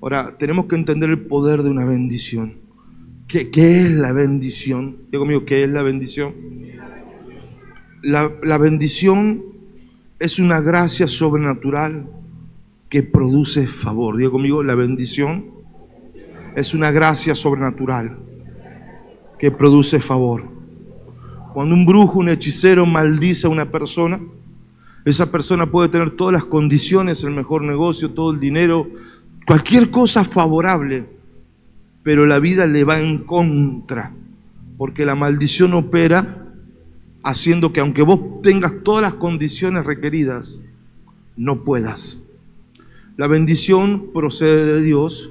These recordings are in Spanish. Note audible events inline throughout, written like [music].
Ahora, tenemos que entender el poder de una bendición. ¿Qué, es la bendición? Digo conmigo, ¿qué es la bendición? La, bendición es una gracia sobrenatural que produce favor. Digo conmigo, la bendición es una gracia sobrenatural que produce favor. Cuando un brujo, un hechicero maldice a una persona, esa persona puede tener todas las condiciones, el mejor negocio, todo el dinero, cualquier cosa favorable, pero la vida le va en contra, porque la maldición opera haciendo que aunque vos tengas todas las condiciones requeridas, no puedas. La bendición procede de Dios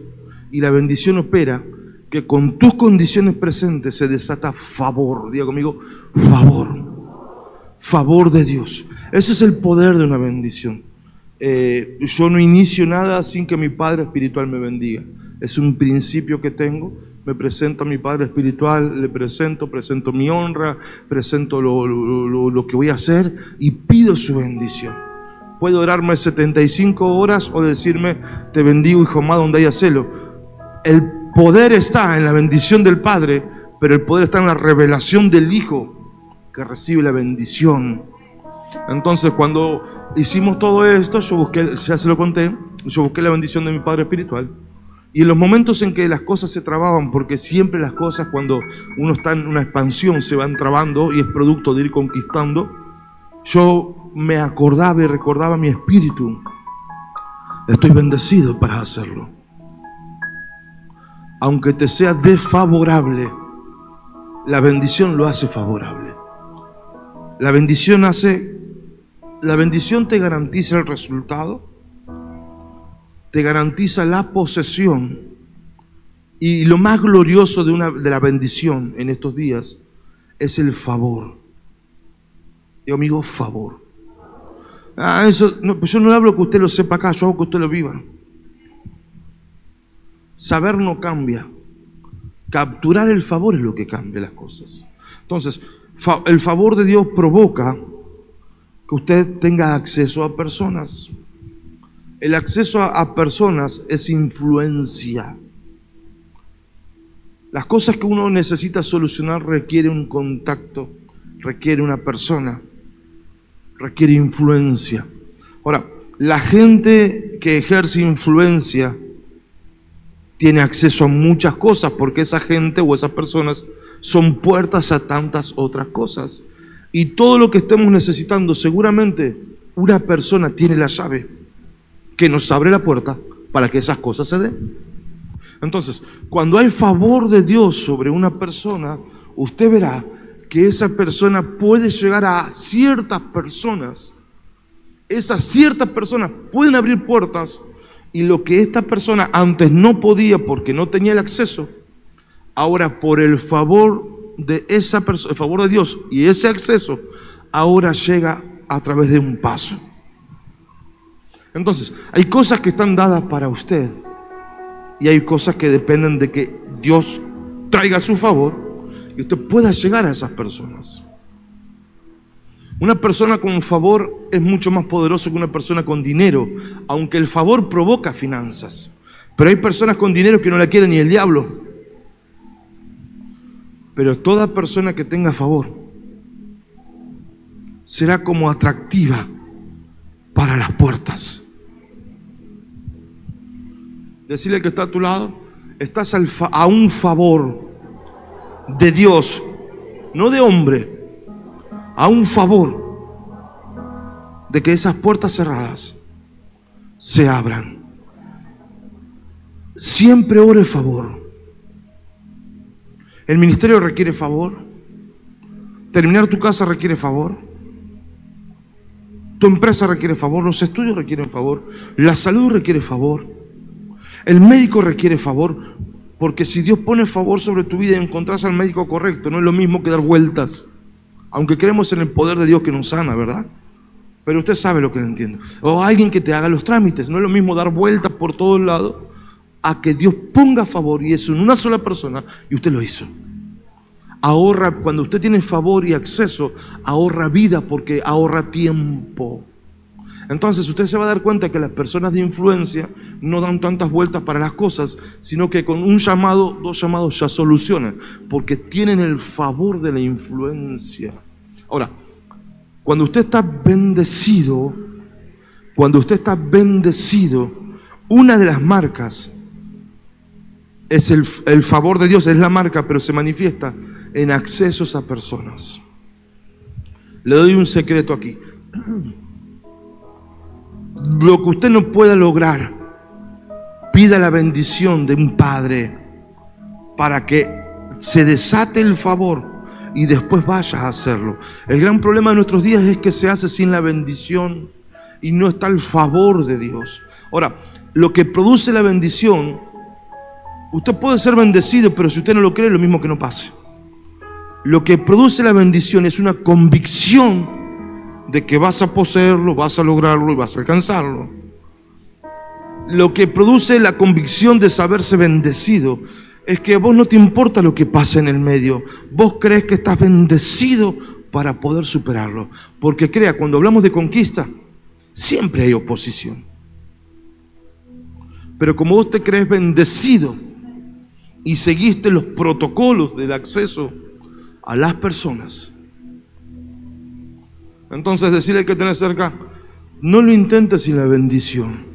y la bendición opera que con tus condiciones presentes se desata favor. Diga conmigo, favor. Favor de Dios. Ese es el poder de una bendición. Eh, yo no inicio nada sin que mi Padre Espiritual me bendiga. Es un principio que tengo. Me presento a mi Padre Espiritual, le presento, presento mi honra, presento lo, lo, lo que voy a hacer y pido su bendición. Puede orarme 75 horas o decirme, te bendigo, hijo amado, donde haya celo. El poder está en la bendición del Padre, pero el poder está en la revelación del Hijo que recibe la bendición. Entonces, cuando hicimos todo esto, yo busqué, ya se lo conté, yo busqué la bendición de mi Padre Espiritual. Y en los momentos en que las cosas se trababan, porque siempre las cosas cuando uno está en una expansión se van trabando y es producto de ir conquistando, yo me acordaba y recordaba mi espíritu. Estoy bendecido para hacerlo. Aunque te sea desfavorable, la bendición lo hace favorable. La bendición hace, la bendición te garantiza el resultado, te garantiza la posesión. Y lo más glorioso de, una, de la bendición en estos días es el favor. Digo, amigo, favor. Ah, eso, no, pues yo no hablo que usted lo sepa acá, yo hago que usted lo viva. Saber no cambia. Capturar el favor es lo que cambia las cosas. Entonces, el favor de Dios provoca que usted tenga acceso a personas. El acceso a, personas es influencia. Las cosas que uno necesita solucionar requiere un contacto, requiere una persona, requiere influencia. Ahora, la gente que ejerce influencia tiene acceso a muchas cosas porque esa gente o esas personas son puertas a tantas otras cosas. Y todo lo que estemos necesitando, seguramente una persona tiene la llave que nos abre la puerta para que esas cosas se den. Entonces, cuando hay favor de Dios sobre una persona, usted verá que esa persona puede llegar a ciertas personas. Esas ciertas personas pueden abrir puertas y lo que esta persona antes no podía porque no tenía el acceso, ahora por el favor de esa persona, el favor de Dios y ese acceso, ahora llega a través de un paso. Entonces, hay cosas que están dadas para usted y hay cosas que dependen de que Dios traiga su favor y usted pueda llegar a esas personas. Una persona con favor es mucho más poderoso que una persona con dinero, aunque el favor provoca finanzas. Pero hay personas con dinero que no la quieren ni el diablo. Pero toda persona que tenga favor será como atractiva para las puertas. Decirle que está a tu lado, estás a un favor de Dios, no de hombre, a un favor de que esas puertas cerradas se abran. Siempre ore favor. El ministerio requiere favor. Terminar tu casa requiere favor. Tu empresa requiere favor. Los estudios requieren favor. La salud requiere favor. El médico requiere favor. Porque si Dios pone favor sobre tu vida y encontrás al médico correcto, no es lo mismo que dar vueltas. Aunque creemos en el poder de Dios que nos sana, ¿verdad? Pero usted sabe lo que le entiendo. O alguien que te haga los trámites. No es lo mismo dar vueltas por todos lados a que Dios ponga favor y eso en una sola persona y usted lo hizo. Ahorra, cuando usted tiene favor y acceso, ahorra vida porque ahorra tiempo. Entonces usted se va a dar cuenta que las personas de influencia no dan tantas vueltas para las cosas, sino que con un llamado, dos llamados ya solucionan, porque tienen el favor de la influencia. Ahora, cuando usted está bendecido, cuando usted está bendecido, una de las marcas es el, el, favor de Dios, es la marca, pero se manifiesta en accesos a personas. Le doy un secreto aquí [clears throat] lo que usted no pueda lograr, pida la bendición de un padre para que se desate el favor y después vaya a hacerlo. El gran problema de nuestros días es que se hace sin la bendición y no está el favor de Dios. Ahora, lo que produce la bendición, usted puede ser bendecido, pero si usted no lo cree, lo mismo que no pase. Lo que produce la bendición es una convicción de que vas a poseerlo, vas a lograrlo y vas a alcanzarlo. Lo que produce la convicción de saberse bendecido es que a vos no te importa lo que pasa en el medio. Vos crees que estás bendecido para poder superarlo. Porque crea, cuando hablamos de conquista, siempre hay oposición. Pero como vos te crees bendecido y seguiste los protocolos del acceso a las personas, entonces decirle que tenés cerca, no lo intentes sin la bendición.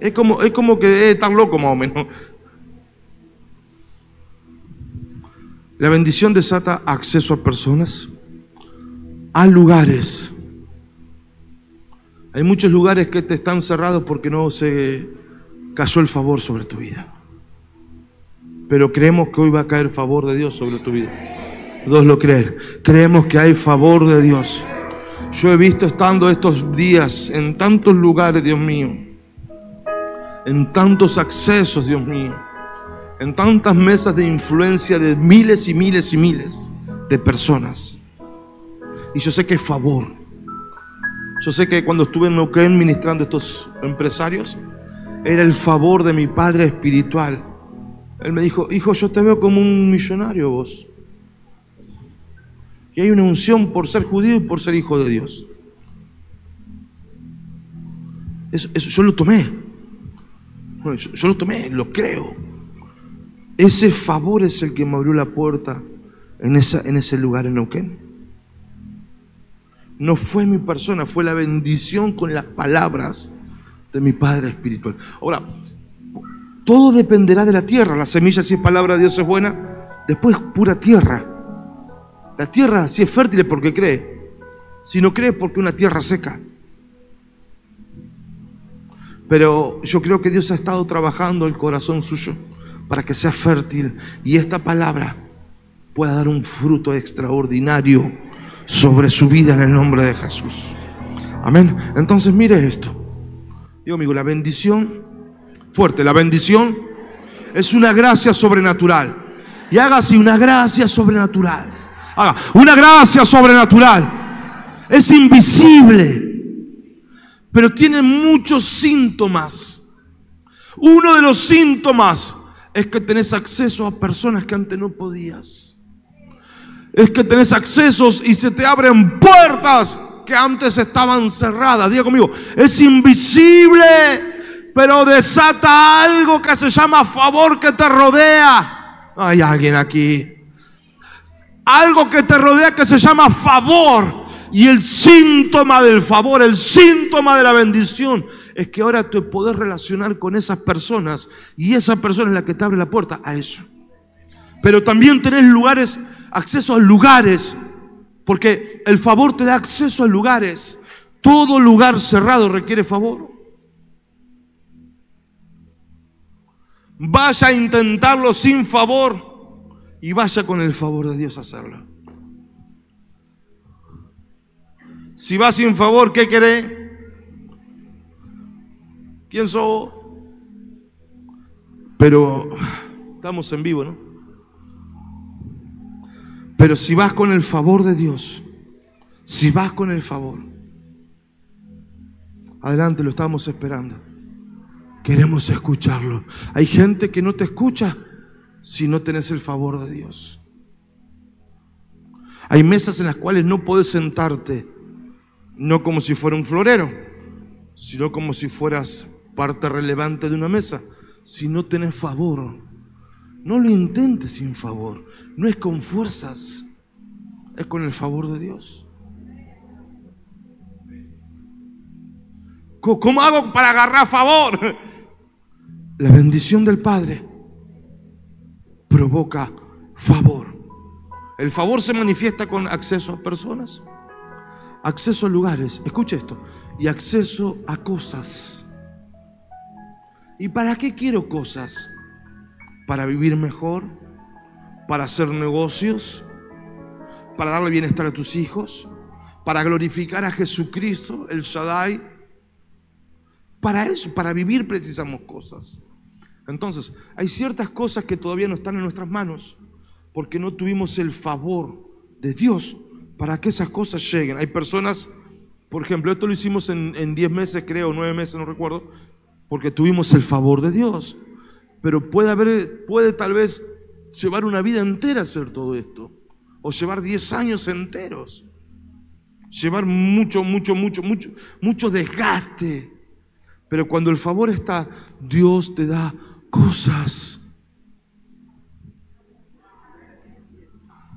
Es como, es como que es tan loco más o menos. La bendición desata acceso a personas, a lugares. Hay muchos lugares que te están cerrados porque no se cayó el favor sobre tu vida. Pero creemos que hoy va a caer favor de Dios sobre tu vida. Dos lo creen. Creemos que hay favor de Dios. Yo he visto estando estos días en tantos lugares, Dios mío, en tantos accesos, Dios mío, en tantas mesas de influencia de miles y miles y miles de personas. Y yo sé que es favor. Yo sé que cuando estuve en Neuquén ministrando a estos empresarios, era el favor de mi padre espiritual. Él me dijo, hijo, yo te veo como un millonario vos. Y hay una unción por ser judío y por ser hijo de Dios. Eso, yo lo tomé. yo, lo tomé, lo creo. Ese favor es el que me abrió la puerta en, esa, en ese lugar en Neuquén. No fue mi persona, fue la bendición con las palabras de mi Padre Espiritual. Ahora, todo dependerá de la tierra. La semilla, si es palabra de Dios, es buena. Después, pura tierra. La tierra si es fértil es porque cree. Si no cree es porque una tierra seca. Pero yo creo que Dios ha estado trabajando el corazón suyo para que sea fértil y esta palabra pueda dar un fruto extraordinario sobre su vida en el nombre de Jesús. Amén. Entonces mire esto. Digo amigo, la bendición, fuerte, la bendición es una gracia sobrenatural. Y hágase una gracia sobrenatural. Una gracia sobrenatural. Es invisible, pero tiene muchos síntomas. Uno de los síntomas es que tenés acceso a personas que antes no podías. Es que tenés accesos y se te abren puertas que antes estaban cerradas. Diga conmigo, es invisible, pero desata algo que se llama favor que te rodea. Hay alguien aquí algo que te rodea que se llama favor. Y el síntoma del favor, el síntoma de la bendición, es que ahora te podés relacionar con esas personas y esa persona es la que te abre la puerta a eso. Pero también tenés lugares, acceso a lugares, porque el favor te da acceso a lugares. Todo lugar cerrado requiere favor. Vaya a intentarlo sin favor y vaya con el favor de Dios a hacerlo. Si va sin favor, ¿qué querés? ¿Quién sos? Pero estamos en vivo, ¿no? Pero si vas con el favor de Dios, si vas con el favor, adelante, lo estamos esperando. Queremos escucharlo. Hay gente que no te escucha si no tenés el favor de Dios. Hay mesas en las cuales no puedes sentarte, no como si fuera un florero, sino como si fueras parte relevante de una mesa. Si no tenés favor, no lo intentes sin favor. No es con fuerzas, es con el favor de Dios. ¿Cómo hago para agarrar favor? La bendición del Padre provoca favor. El favor se manifiesta con acceso a personas, acceso a lugares, escucha esto, y acceso a cosas. ¿Y para qué quiero cosas? Para vivir mejor, para hacer negocios, para darle bienestar a tus hijos, para glorificar a Jesucristo, el Shaddai. Para eso, para vivir precisamos cosas. Entonces, hay ciertas cosas que todavía no están en nuestras manos porque no tuvimos el favor de Dios para que esas cosas lleguen. Hay personas, por ejemplo, esto lo hicimos en 10 meses, creo, 9 meses, no recuerdo, porque tuvimos el favor de Dios. Pero puede haber, puede tal vez llevar una vida entera hacer todo esto, o llevar 10 años enteros, llevar mucho, mucho, mucho, mucho, mucho desgaste. Pero cuando el favor está, Dios te da cosas.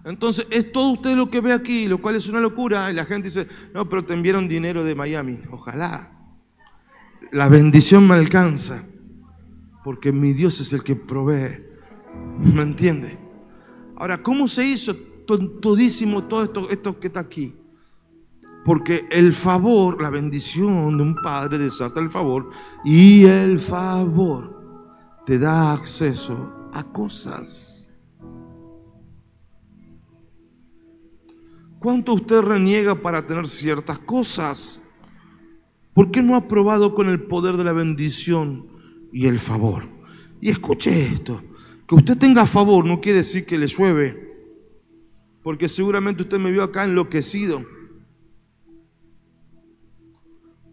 Entonces, es todo usted lo que ve aquí, lo cual es una locura. Y la gente dice, no, pero te enviaron dinero de Miami. Ojalá. La bendición me alcanza, porque mi Dios es el que provee. ¿Me entiende? Ahora, ¿cómo se hizo todísimo todo esto, esto que está aquí? Porque el favor, la bendición de un padre desata el favor y el favor te da acceso a cosas. ¿Cuánto usted reniega para tener ciertas cosas? ¿Por qué no ha probado con el poder de la bendición y el favor? Y escuche esto, que usted tenga favor no quiere decir que le llueve, porque seguramente usted me vio acá enloquecido,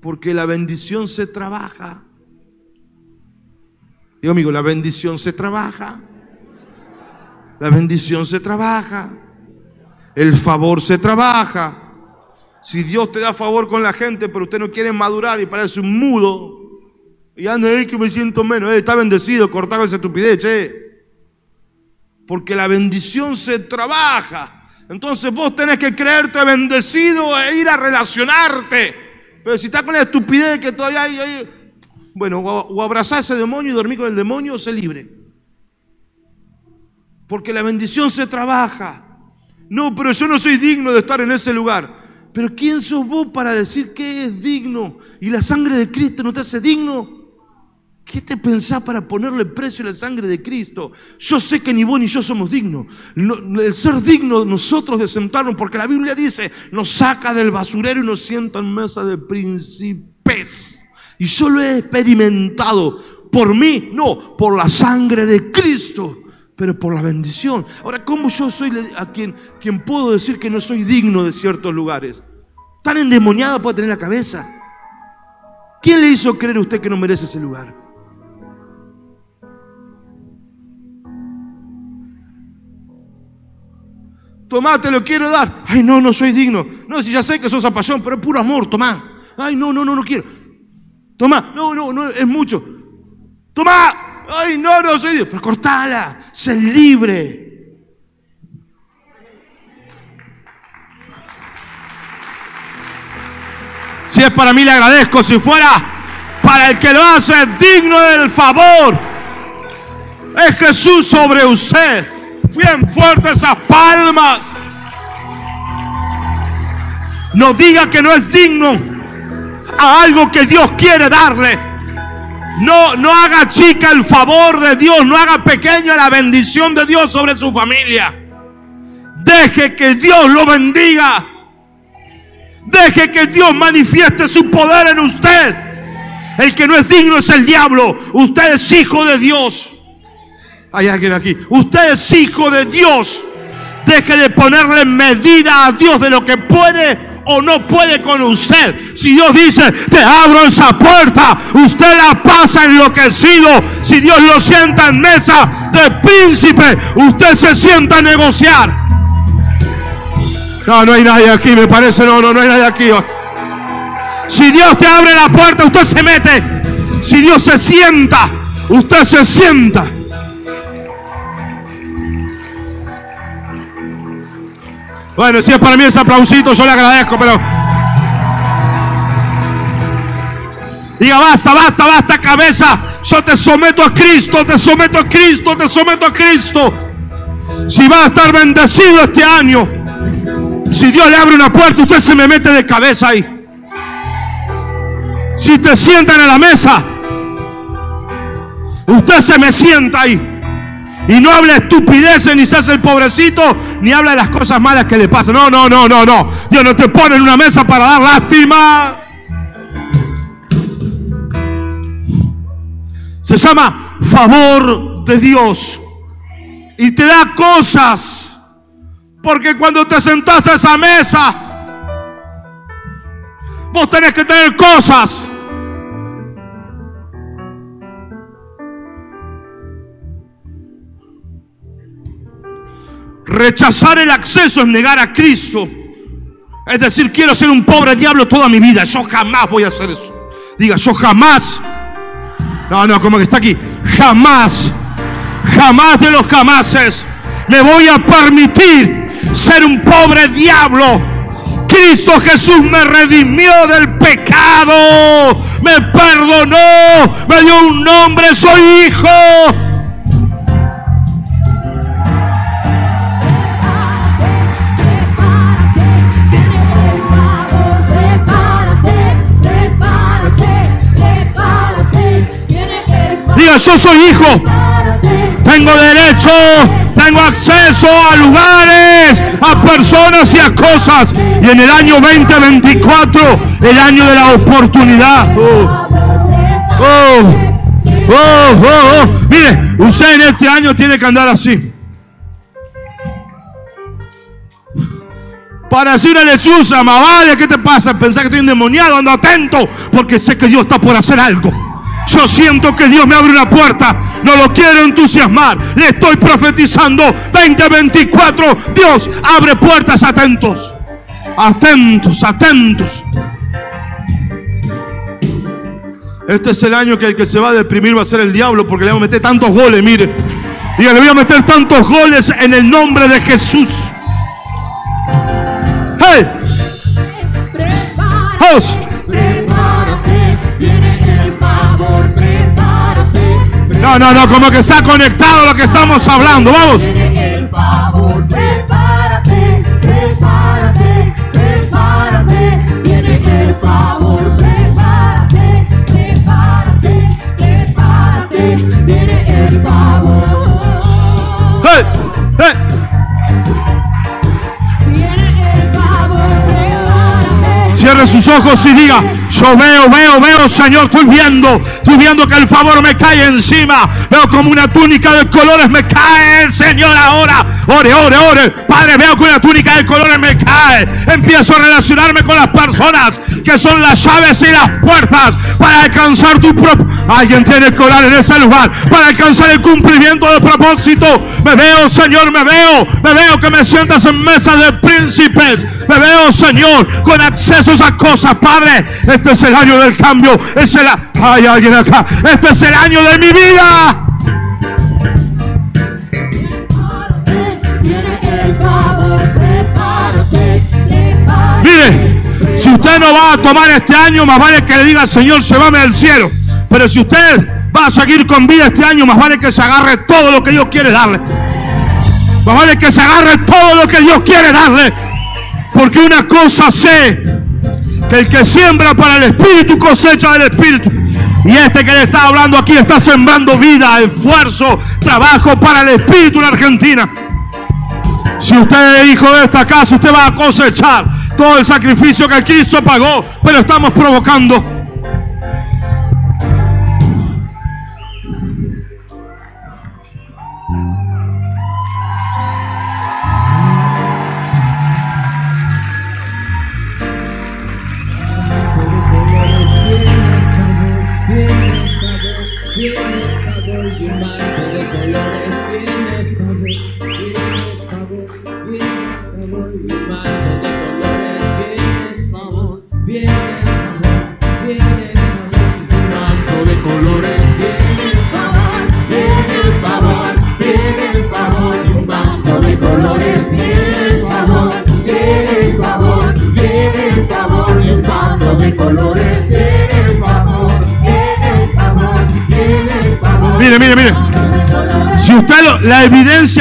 porque la bendición se trabaja. Digo amigo, la bendición se trabaja. La bendición se trabaja. El favor se trabaja. Si Dios te da favor con la gente, pero usted no quiere madurar y parece un mudo, y anda ahí que me siento menos, eh, está bendecido, cortado esa estupidez, che. Porque la bendición se trabaja. Entonces vos tenés que creerte bendecido e ir a relacionarte. Pero si está con la estupidez que todavía hay bueno, o abrazar a ese demonio y dormir con el demonio o ser libre. Porque la bendición se trabaja. No, pero yo no soy digno de estar en ese lugar. Pero ¿quién sos vos para decir que es digno? Y la sangre de Cristo no te hace digno. ¿Qué te pensás para ponerle precio a la sangre de Cristo? Yo sé que ni vos ni yo somos dignos. el ser digno nosotros de sentarnos, porque la Biblia dice, nos saca del basurero y nos sienta en mesa de príncipes. Y yo lo he experimentado por mí, no, por la sangre de Cristo, pero por la bendición. Ahora, ¿cómo yo soy a quien, quien puedo decir que no soy digno de ciertos lugares? Tan endemoniado puede tener la cabeza. ¿Quién le hizo creer a usted que no merece ese lugar? Tomá, te lo quiero dar. Ay, no, no soy digno. No, si ya sé que sos apayón, pero es puro amor, tomá. Ay, no, no, no, no quiero. Toma, no, no, no, es mucho. Toma, ay, no, no soy Dios. Pero cortala, sé libre. Si es para mí, le agradezco. Si fuera para el que lo hace digno del favor, es Jesús sobre usted. Bien fuerte esas palmas. No diga que no es digno a algo que Dios quiere darle. No, no haga chica el favor de Dios, no haga pequeña la bendición de Dios sobre su familia. Deje que Dios lo bendiga. Deje que Dios manifieste su poder en usted. El que no es digno es el diablo. Usted es hijo de Dios. Hay alguien aquí. Usted es hijo de Dios. Deje de ponerle medida a Dios de lo que puede o no puede con usted. Si Dios dice, te abro esa puerta, usted la pasa enloquecido. Si Dios lo sienta en mesa de príncipe, usted se sienta a negociar. No, no hay nadie aquí, me parece, no, no, no hay nadie aquí. Si Dios te abre la puerta, usted se mete. Si Dios se sienta, usted se sienta. Bueno, si es para mí ese aplausito, yo le agradezco, pero. Diga, basta, basta, basta, cabeza. Yo te someto a Cristo, te someto a Cristo, te someto a Cristo. Si va a estar bendecido este año, si Dios le abre una puerta, usted se me mete de cabeza ahí. Si te sientan en la mesa, usted se me sienta ahí. Y no habla estupideces, ni se hace el pobrecito, ni habla de las cosas malas que le pasan. No, no, no, no, no. Dios no te pone en una mesa para dar lástima. Se llama favor de Dios. Y te da cosas. Porque cuando te sentás a esa mesa, vos tenés que tener cosas. Rechazar el acceso es negar a Cristo. Es decir, quiero ser un pobre diablo toda mi vida. Yo jamás voy a hacer eso. Diga, yo jamás. No, no, como que está aquí. Jamás, jamás de los jamases me voy a permitir ser un pobre diablo. Cristo Jesús me redimió del pecado, me perdonó, me dio un nombre, soy hijo. Yo soy hijo. Tengo derecho, tengo acceso a lugares, a personas y a cosas. Y en el año 2024, el año de la oportunidad. Oh. Oh. Oh, oh, Mire, usted en este año tiene que andar así. Para decir a lechuza, vale, ¿qué te pasa? Pensar que estoy endemoniado, ando atento, porque sé que Dios está por hacer algo. Yo siento que Dios me abre una puerta. No lo quiero entusiasmar. Le estoy profetizando 2024. Dios abre puertas atentos. Atentos, atentos. Este es el año que el que se va a deprimir va a ser el diablo porque le voy a meter tantos goles, mire. Y le voy a meter tantos goles en el nombre de Jesús. ¡Hey! ¡Vamos! No, no, no, como que está conectado lo que estamos hablando. Vamos. el favor, prepárate, prepárate, prepárate. Viene el favor, prepárate, prepárate, prepárate. Viene el favor. ¡Hey! ¡Hey! Viene el favor, prepárate. Cierre sus ojos y diga. Yo veo, veo, veo, Señor, estoy viendo, estoy viendo que el favor me cae encima. Veo como una túnica de colores me cae, Señor, ahora. Ore, ore, ore. Padre, veo que una túnica de colores me cae. Empiezo a relacionarme con las personas que son las llaves y las puertas para alcanzar tu propio. Alguien tiene que orar en ese lugar para alcanzar el cumplimiento del propósito. Me veo, Señor, me veo, me veo que me sientas en mesa de príncipes. Me veo, Señor, con acceso a cosas, Padre. Este es el año del cambio. Es el, hay alguien acá. Este es el año de mi vida. Mire, si usted no va a tomar este año, más vale que le diga al Señor, se va del cielo. Pero si usted va a seguir con vida este año, más vale que se agarre todo lo que Dios quiere darle. Más vale que se agarre todo lo que Dios quiere darle. Porque una cosa sé, que el que siembra para el Espíritu cosecha del Espíritu. Y este que le está hablando aquí está sembrando vida, esfuerzo, trabajo para el Espíritu en Argentina. Si usted es hijo de esta casa, usted va a cosechar todo el sacrificio que Cristo pagó, pero estamos provocando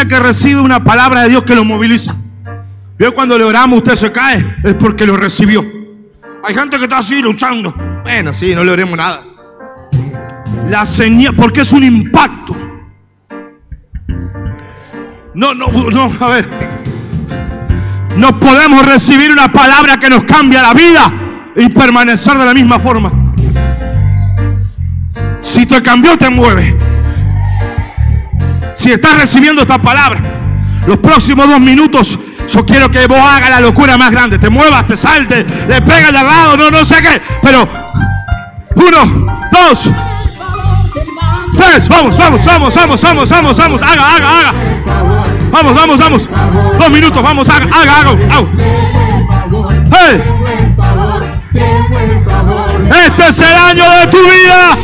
que recibe una palabra de Dios que lo moviliza. Vio cuando le oramos, usted se cae, es porque lo recibió. Hay gente que está así luchando. Bueno, sí, no le oremos nada. La señal, porque es un impacto. No, no, no, a ver. No podemos recibir una palabra que nos cambia la vida y permanecer de la misma forma. Si te cambió, te mueve. Si estás recibiendo esta palabra, los próximos dos minutos, yo quiero que vos hagas la locura más grande. Te muevas, te saltes, le pegas de al lado, no, no sé qué. Pero, uno, dos, tres, vamos, vamos, vamos, vamos, vamos, vamos, vamos, haga, haga, haga. Vamos, vamos, vamos. Dos minutos, vamos, haga, haga, haga. Hey. Este es el año de tu vida.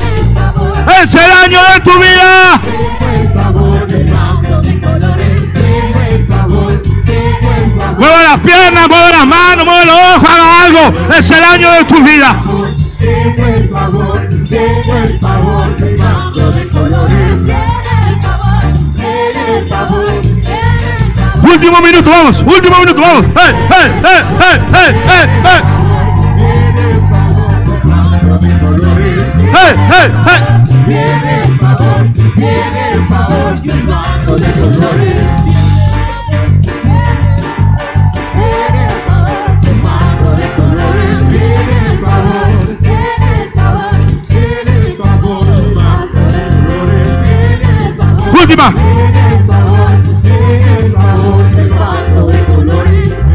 Es el año de tu vida. Es el año de tu vida. el favor, el favor, de colores. el favor, Último minuto, vamos, último minuto, vamos. ¡Hey, hey, hey, hey, hey, hey, hey! ¡Hey, hey, hey! Viene el favor, viene el favor y un manto de colores.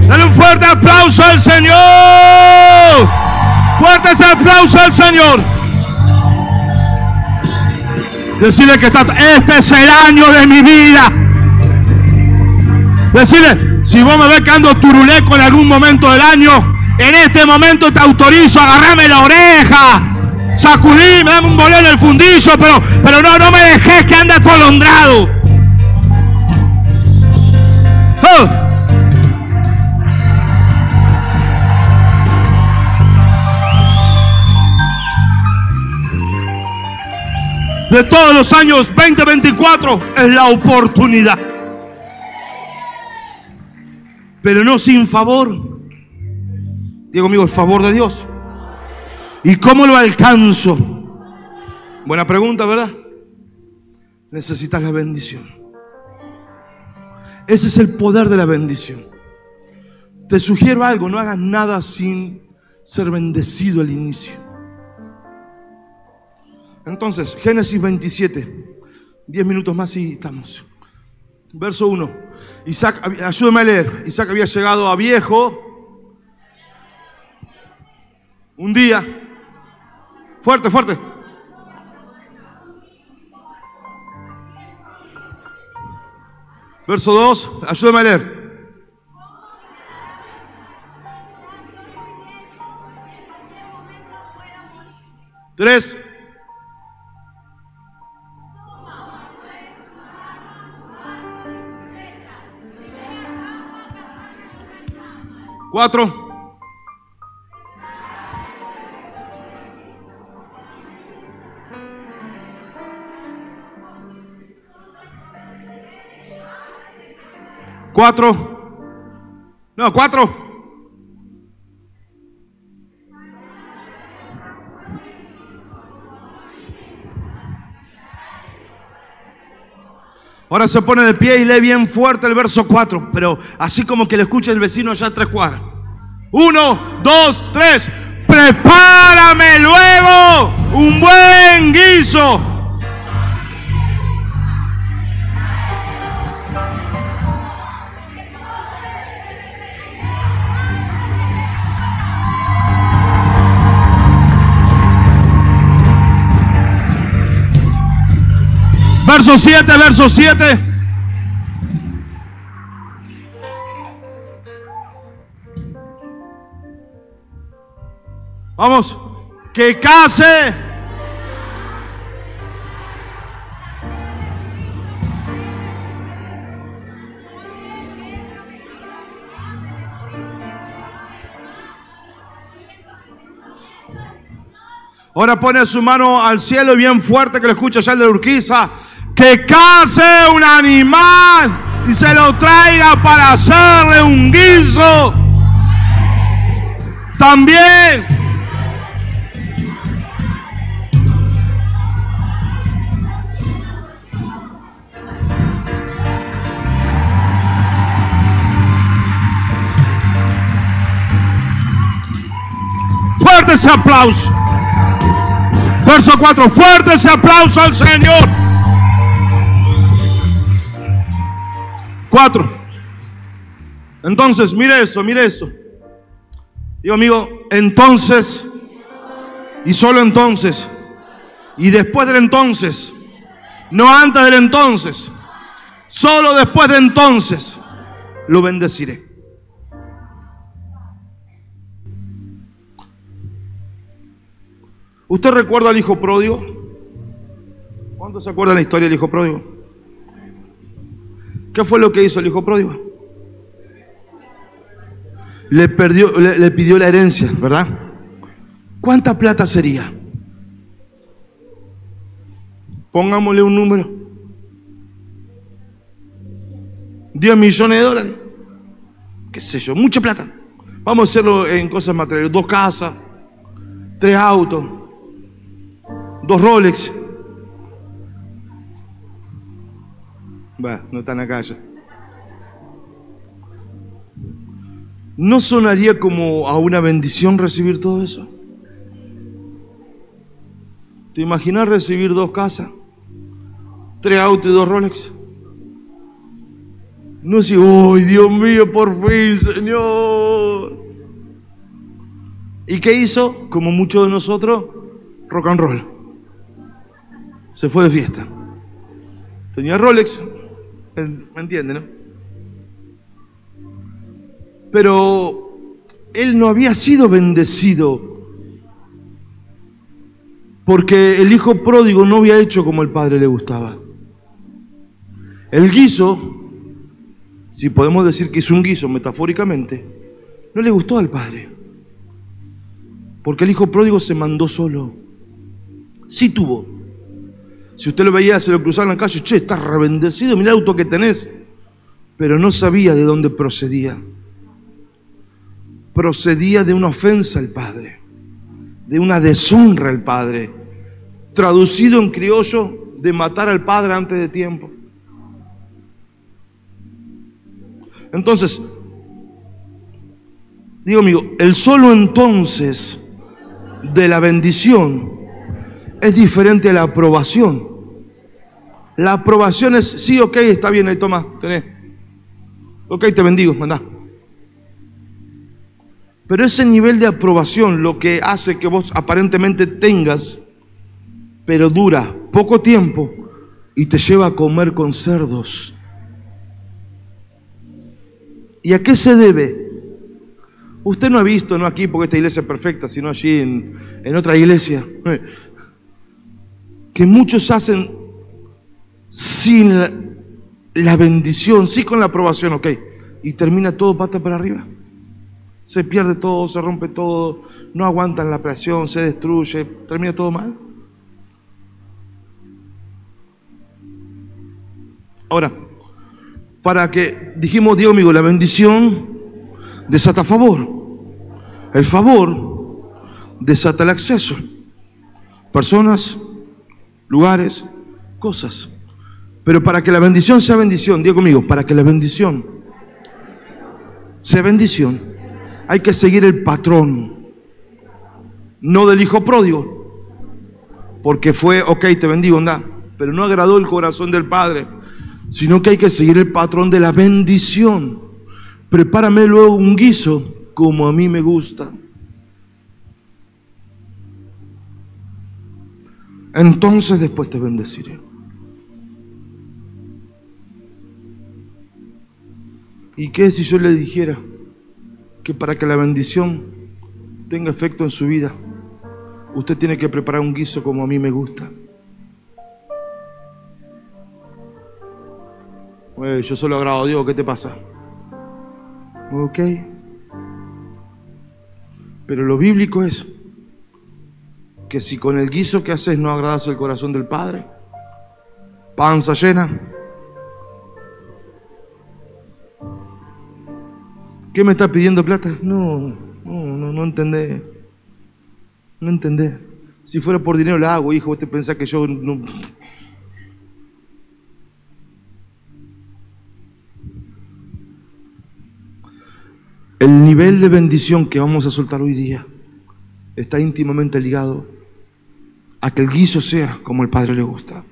Dale un fuerte aplauso al Señor. Fuerte ese aplauso al Señor. Decirle que está, este es el año de mi vida. Decirle, si vos me ves que ando turuleco en algún momento del año, en este momento te autorizo a agarrarme la oreja, sacudirme, dame un bolero en el fundillo, pero, pero no, no me dejes que ande atolondrado. Oh. de todos los años 2024 es la oportunidad. Pero no sin favor. Digo amigo, el favor de Dios. ¿Y cómo lo alcanzo? Buena pregunta, ¿verdad? Necesitas la bendición. Ese es el poder de la bendición. Te sugiero algo, no hagas nada sin ser bendecido al inicio. Entonces, Génesis 27, 10 minutos más y estamos. Verso 1. Isaac, ayúdame a leer. Isaac había llegado a viejo. Un día. Fuerte, fuerte. Verso 2. Ayúdame a leer. Tres. Cuatro. Cuatro. No, cuatro. Ahora se pone de pie y lee bien fuerte el verso 4, pero así como que le escucha el vecino ya tres cuadras. Uno, dos, tres. Prepárame luego un buen guiso. Verso 7, verso 7. Vamos, que case. Ahora pone su mano al cielo y bien fuerte que lo escucha ya el de Urquiza. Que case un animal y se lo traiga para hacerle un guiso. También. Fuerte ese aplauso. Verso 4. Fuerte ese aplauso al Señor. 4. Entonces, mire eso, mire eso. Digo, amigo, entonces, y solo entonces, y después del entonces, no antes del entonces, solo después de entonces, lo bendeciré. ¿Usted recuerda al hijo pródigo? ¿Cuántos se acuerdan la historia del hijo pródigo? ¿Qué fue lo que hizo el hijo pródigo? Le, perdió, le, pidió la herencia, ¿verdad? ¿Cuánta plata sería? Pongámosle un número. 10 millones de dólares. ¿Qué sé yo? Mucha plata. Vamos a hacerlo en cosas materiales. Dos casas, tres autos, dos Rolex. Va, no están acá ya. ¿No sonaría como a una bendición recibir todo eso? ¿Te imaginas recibir dos casas, tres autos y dos Rolex? No sé, ¡ay, Dios mío, por fin, Señor! ¿Y qué hizo? Como muchos de nosotros, rock and roll se fue de fiesta. Tenía Rolex, ¿me entiende, no? Pero él no había sido bendecido porque el hijo pródigo no había hecho como el padre le gustaba. El guiso, si podemos decir que es un guiso metafóricamente, no le gustó al padre. Porque el hijo pródigo se mandó solo. Sí tuvo, si usted lo veía, se lo cruzaba en la calle, che, estás rebendecido, mira el auto que tenés. Pero no sabía de dónde procedía. Procedía de una ofensa al Padre, de una deshonra al Padre. Traducido en criollo, de matar al Padre antes de tiempo. Entonces, digo amigo, el solo entonces de la bendición es diferente a la aprobación. La aprobación es, sí, ok, está bien, ahí toma, tenés. Ok, te bendigo, mandá. Pero ese nivel de aprobación lo que hace que vos aparentemente tengas, pero dura poco tiempo y te lleva a comer con cerdos. ¿Y a qué se debe? Usted no ha visto, no aquí porque esta iglesia es perfecta, sino allí en, en otra iglesia que muchos hacen sin la, bendición, sí con la aprobación, ok, y termina todo pata para arriba. Se pierde todo, se rompe todo, no aguantan la presión, se destruye, termina todo mal. Ahora, para que, dijimos, Dios amigo, la bendición desata favor. El favor desata el acceso. Personas, lugares, cosas. Pero para que la bendición sea bendición, digo conmigo, para que la bendición sea bendición, hay que seguir el patrón, no del hijo pródigo, porque fue, ok, te bendigo, anda, pero no agradó el corazón del Padre, sino que hay que seguir el patrón de la bendición. Prepárame luego un guiso como a mí me gusta. Entonces después te bendeciré. ¿Y qué si yo le dijera que para que la bendición tenga efecto en su vida, usted tiene que preparar un guiso como a mí me gusta? yo solo agrado a Dios, ¿qué te pasa? Ok. Pero lo bíblico es que si con el guiso que haces no agradas el corazón del Padre, panza llena, ¿qué me está pidiendo plata? No, no, no, no entendé. No entendé. Si fuera por dinero la hago, hijo, usted piensa que yo no... El nivel de bendición que vamos a soltar hoy día está íntimamente ligado a que el guiso sea como el Padre le gusta.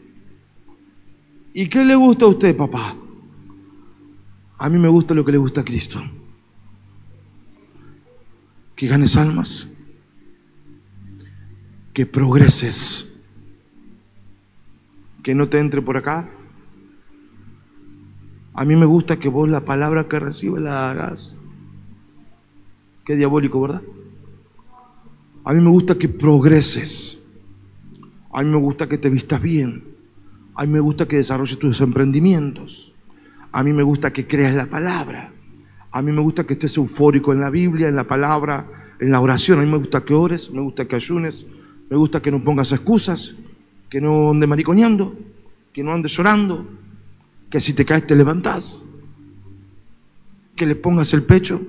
¿Y qué le gusta a usted, papá? A mí me gusta lo que le gusta a Cristo. Que ganes almas, que progreses, que no te entre por acá. A mí me gusta que vos la palabra que recibes la hagas. Qué diabólico, ¿verdad? A mí me gusta que progreses. A mí me gusta que te vistas bien. A mí me gusta que desarrolles tus emprendimientos. A mí me gusta que creas la palabra. A mí me gusta que estés eufórico en la Biblia, en la palabra, en la oración. A mí me gusta que ores, me gusta que ayunes, me gusta que no pongas excusas, que no andes mariconeando, que no andes llorando, que si te caes te levantás, que le pongas el pecho,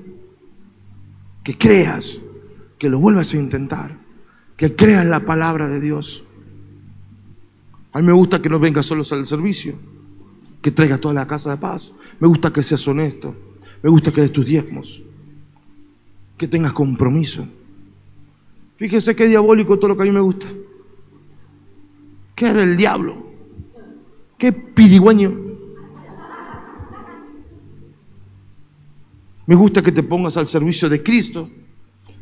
que creas, que lo vuelvas a intentar, que creas la palabra de Dios. A mí me gusta que no vengas solos al servicio, que traigas toda la casa de paz. Me gusta que seas honesto, me gusta que des tus diezmos, que tengas compromiso. Fíjese qué diabólico todo lo que a mí me gusta. Qué del diablo. Qué pidigüeño. Me gusta que te pongas al servicio de Cristo.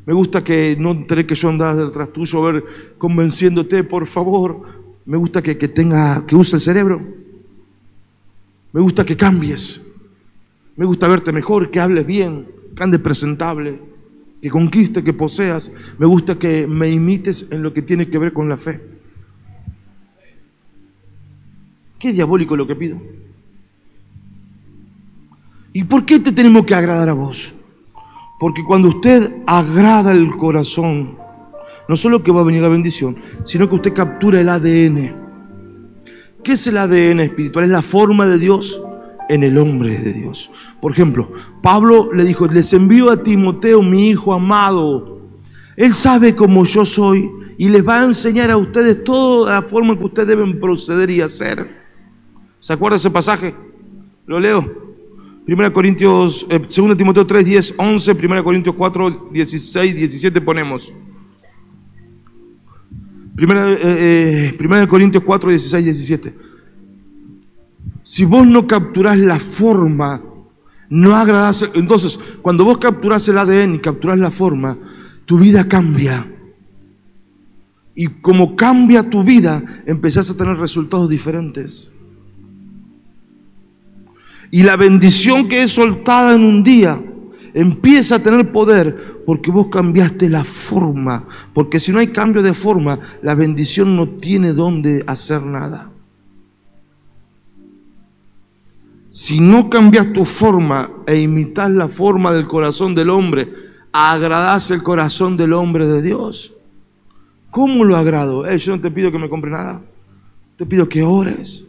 Me gusta que no tener que yo andar detrás tuyo, ver convenciéndote, por favor. Me gusta que, que tenga, que use el cerebro. Me gusta que cambies. Me gusta verte mejor, que hables bien, que andes presentable, que conquiste, que poseas. Me gusta que me imites en lo que tiene que ver con la fe. Qué diabólico lo que pido. ¿Y por qué te tenemos que agradar a vos? Porque cuando usted agrada el corazón, no solo que va a venir la bendición, sino que usted captura el ADN. ¿Qué es el ADN espiritual? Es la forma de Dios en el hombre de Dios. Por ejemplo, Pablo le dijo, les envío a Timoteo, mi hijo amado. Él sabe cómo yo soy y les va a enseñar a ustedes toda la forma en que ustedes deben proceder y hacer. ¿Se acuerda ese pasaje? Lo leo. 1 Corintios, eh, 2 Timoteo 3, 10, 11, 1 Corintios 4, 16, 17 ponemos. 1 eh, eh, Corintios 4, 16, 17. Si vos no capturás la forma, no agradás, entonces cuando vos capturás el ADN y capturás la forma, tu vida cambia. Y como cambia tu vida, empezás a tener resultados diferentes. Y la bendición que es soltada en un día empieza a tener poder porque vos cambiaste la forma. Porque si no hay cambio de forma, la bendición no tiene dónde hacer nada. Si no cambias tu forma e imitas la forma del corazón del hombre, agradás el corazón del hombre de Dios. ¿Cómo lo agrado? Eh, yo no te pido que me compre nada. Te pido que ores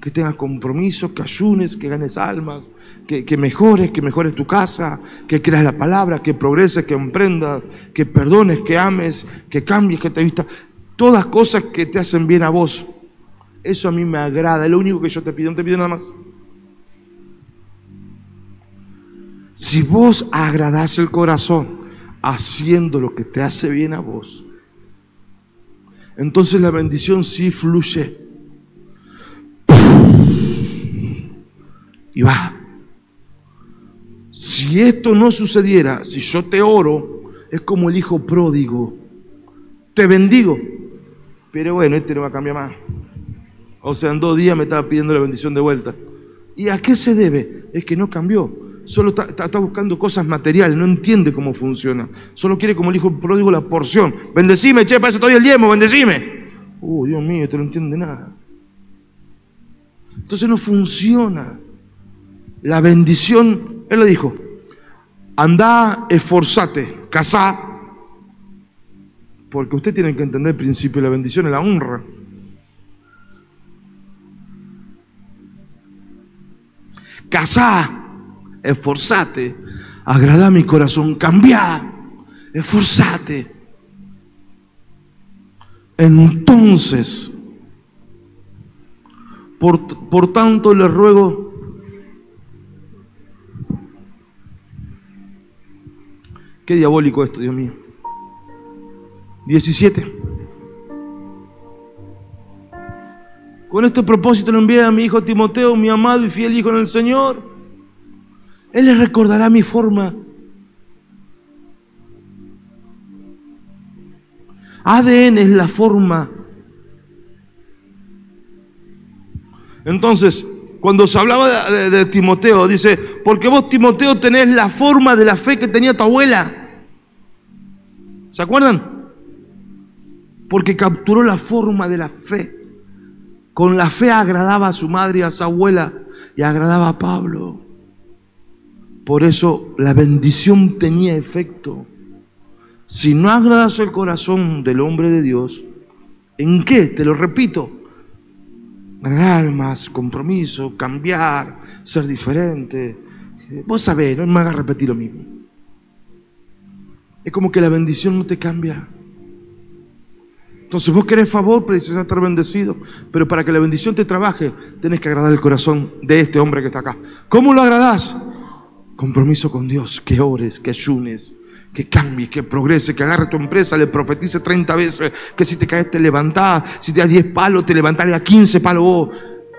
que tengas compromiso, que ayunes, que ganes almas, que, mejores, que mejores tu casa, que creas la palabra, que progreses, que emprendas, que perdones, que ames, que cambies, que te vistas. Todas cosas que te hacen bien a vos. Eso a mí me agrada, es lo único que yo te pido, no te pido nada más. Si vos agradás el corazón haciendo lo que te hace bien a vos, entonces la bendición sí fluye y va. Si esto no sucediera, si yo te oro, es como el hijo pródigo. Te bendigo. Pero bueno, este no va a cambiar más. O sea, en dos días me estaba pidiendo la bendición de vuelta. ¿Y a qué se debe? Es que no cambió. Solo está, buscando cosas materiales, no entiende cómo funciona. Solo quiere como el hijo pródigo la porción. Bendecime, che, para eso estoy el diezmo, bendecime. Uh, Dios mío, este no entiende nada. Entonces no funciona. La bendición, él le dijo, anda, esforzate, casá, Porque usted tiene que entender el principio de la bendición y la honra. Casá, esforzate, agrada mi corazón, cambia, esforzate. Entonces, por, por tanto les ruego, qué diabólico esto, Dios mío. 17. Con este propósito le envié a mi hijo Timoteo, mi amado y fiel hijo en el Señor. Él les recordará mi forma. ADN es la forma. Entonces, cuando se hablaba de, Timoteo, dice, porque vos Timoteo tenés la forma de la fe que tenía tu abuela. ¿Se acuerdan? Porque capturó la forma de la fe. Con la fe agradaba a su madre y a su abuela y agradaba a Pablo. Por eso la bendición tenía efecto. Si no agradas el corazón del hombre de Dios, ¿en qué? Te lo repito. Agradar más, compromiso, cambiar, ser diferente. Vos sabés, no me hagas repetir lo mismo. Es como que la bendición no te cambia. Entonces vos querés favor, precisas estar bendecido. Pero para que la bendición te trabaje, tenés que agradar el corazón de este hombre que está acá. ¿Cómo lo agradás? Compromiso con Dios, que ores, que ayunes, que cambies, que progrese, que agarre tu empresa, le profetice 30 veces, que si te caes te levantás, si te das 10 palos, te levantás, le das 15 palos vos.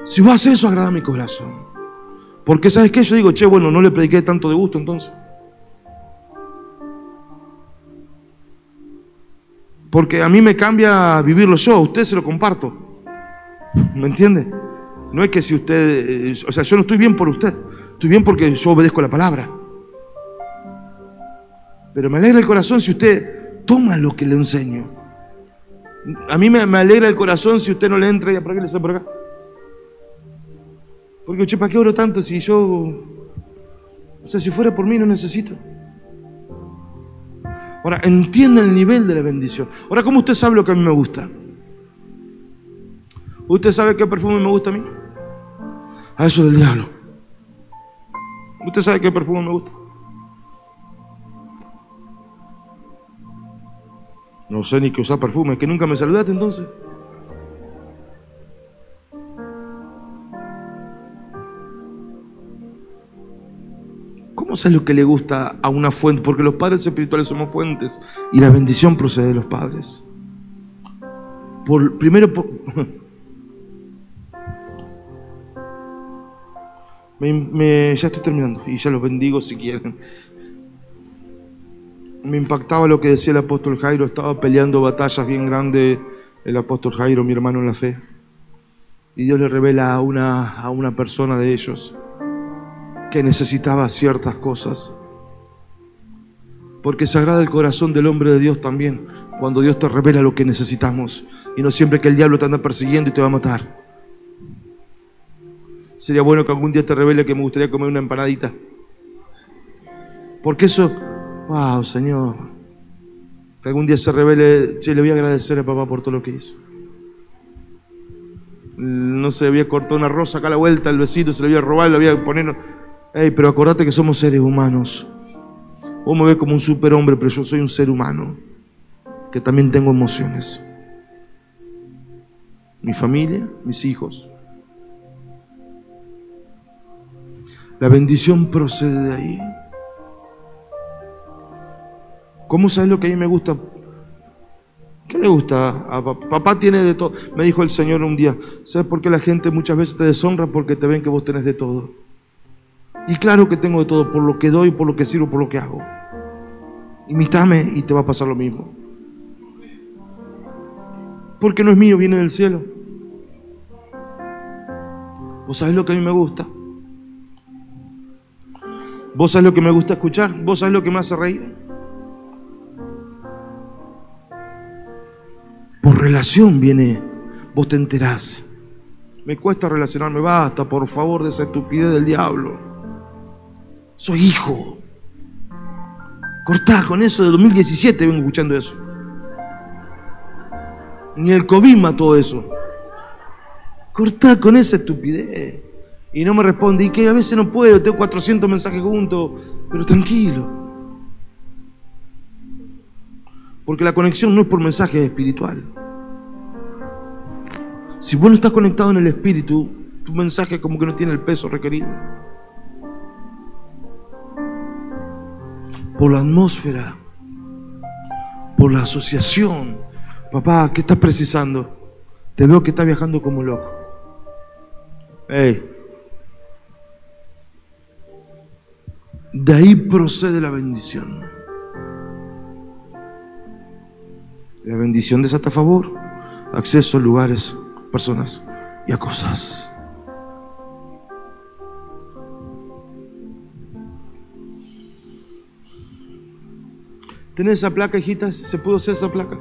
Si vos haces eso, agrada mi corazón. Porque sabes qué, yo digo, che, bueno, no le prediqué tanto de gusto entonces. Porque a mí me cambia vivirlo yo, a usted se lo comparto. ¿Me entiende? No es que si usted, eh, o sea, yo no estoy bien por usted, estoy bien porque yo obedezco la palabra. Pero me alegra el corazón si usted toma lo que le enseño. A mí me, alegra el corazón si usted no le entra y para qué le sale por acá. Porque, che, ¿para qué oro tanto si yo, o sea, si fuera por mí no necesito? Ahora, entiende el nivel de la bendición. Ahora, ¿cómo usted sabe lo que a mí me gusta? ¿Usted sabe qué perfume me gusta a mí? A eso del diablo. ¿Usted sabe qué perfume me gusta? No sé ni qué usar perfume, es que nunca me saludaste entonces. ¿Cómo sé lo que le gusta a una fuente? Porque los padres espirituales somos fuentes y la bendición procede de los padres. Por, primero, por, [laughs] me, ya estoy terminando y ya los bendigo si quieren. Me impactaba lo que decía el apóstol Jairo, estaba peleando batallas bien grandes el apóstol Jairo, mi hermano en la fe. Y Dios le revela a una, a una persona de ellos que necesitaba ciertas cosas. Porque se agrada el corazón del hombre de Dios también, cuando Dios te revela lo que necesitamos. Y no siempre que el diablo te anda persiguiendo y te va a matar. Sería bueno que algún día te revele que me gustaría comer una empanadita. Porque eso, wow, Señor. Que algún día se revele, che, le voy a agradecer a papá por todo lo que hizo. No se había cortado una rosa acá a la vuelta, el vecino se le había robado, le había poner. Hey, pero acordate que somos seres humanos. Vos me ves como un superhombre, pero yo soy un ser humano que también tengo emociones. Mi familia, mis hijos. La bendición procede de ahí. ¿Cómo sabes lo que a mí me gusta? ¿Qué le gusta a papá? Papá tiene de todo. Me dijo el Señor un día, ¿sabes por qué la gente muchas veces te deshonra? Porque te ven que vos tenés de todo. Y claro que tengo de todo, por lo que doy, por lo que sirvo, por lo que hago. Imítame y te va a pasar lo mismo. Porque no es mío, viene del cielo. ¿Vos sabés lo que a mí me gusta? ¿Vos sabés lo que me gusta escuchar? ¿Vos sabés lo que me hace reír? Por relación viene, vos te enterás. Me cuesta relacionarme, basta, por favor, de esa estupidez del diablo. Soy hijo. Cortá con eso de 2017, vengo escuchando eso. Ni el COVID mató eso. Cortá con esa estupidez. Y no me responde, y que a veces no puedo, tengo 400 mensajes juntos, pero tranquilo. Porque la conexión no es por mensaje espiritual. Si vos no estás conectado en el espíritu, tu mensaje como que no tiene el peso requerido. Por la atmósfera, por la asociación. Papá, ¿qué estás precisando? Te veo que estás viajando como loco. Hey. De ahí procede la bendición. La bendición desata favor, acceso a lugares, personas y a cosas. ¿Tenés esa placa, hijitas? ¿Se pudo hacer esa placa?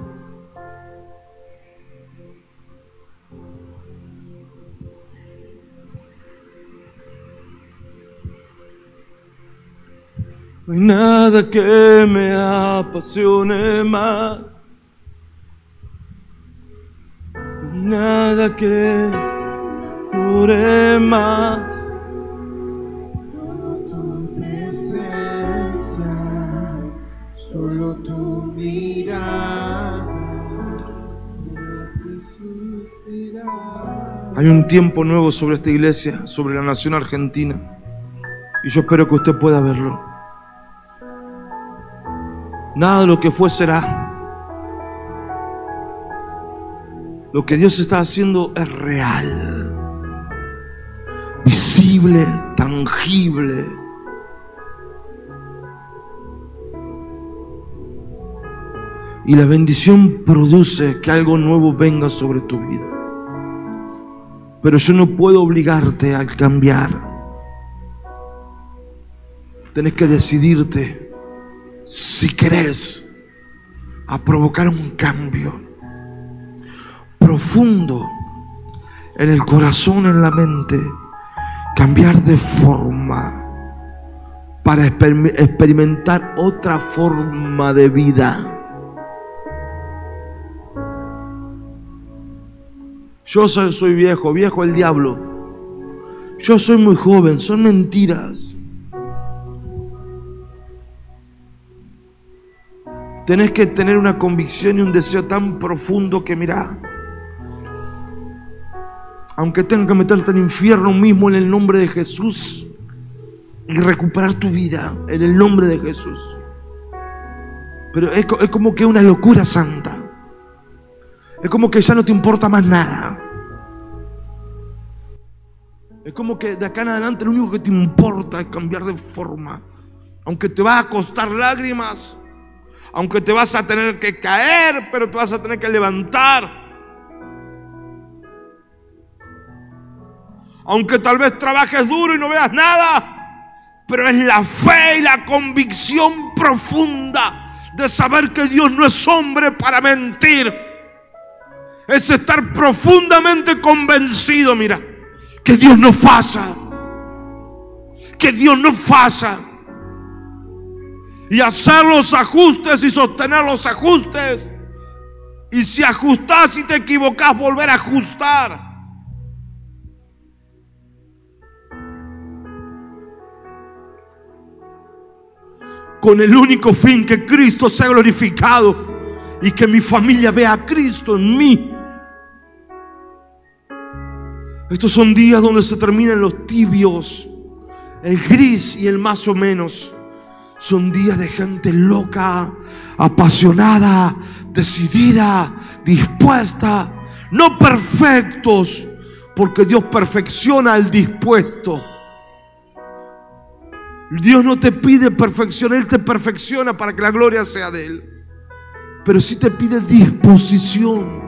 No hay nada que me apasione más. Nada que dure más. Solo tu presencia, solo tu mirada suspirar. Hay un tiempo nuevo sobre esta iglesia, sobre la nación argentina. Y yo espero que usted pueda verlo. Nada de lo que fue será. Lo que Dios está haciendo es real, visible, tangible. Y la bendición produce que algo nuevo venga sobre tu vida. Pero yo no puedo obligarte a cambiar. Tienes que decidirte si querés a provocar un cambio profundo en el corazón, en la mente, cambiar de forma para exper- experimentar otra forma de vida. Yo soy, soy viejo, viejo el diablo. Yo soy muy joven, son mentiras. Tenés que tener una convicción y un deseo tan profundo que mira, aunque tenga que meterte al infierno mismo en el nombre de Jesús y recuperar tu vida en el nombre de Jesús. Pero es, co- es como que una locura santa. Es como que ya no te importa más nada. Es como que de acá en adelante lo único que te importa es cambiar de forma. Aunque te va a costar lágrimas, aunque te vas a tener que caer, pero te vas a tener que levantar. Aunque tal vez trabajes duro y no veas nada, pero es la fe y la convicción profunda de saber que Dios no es hombre para mentir. Es estar profundamente convencido, mira, que Dios no falla. Que Dios no falla y hacer los ajustes y sostener los ajustes. Y si ajustás y te equivocás, volver a ajustar. Con el único fin que Cristo sea glorificado y que mi familia vea a Cristo en mí. Estos son días donde se terminan los tibios, el gris y el más o menos. Son días de gente loca, apasionada, decidida, dispuesta, no perfectos, porque Dios perfecciona al dispuesto. Dios no te pide perfección, Él te perfecciona para que la gloria sea de Él. Pero sí te pide disposición,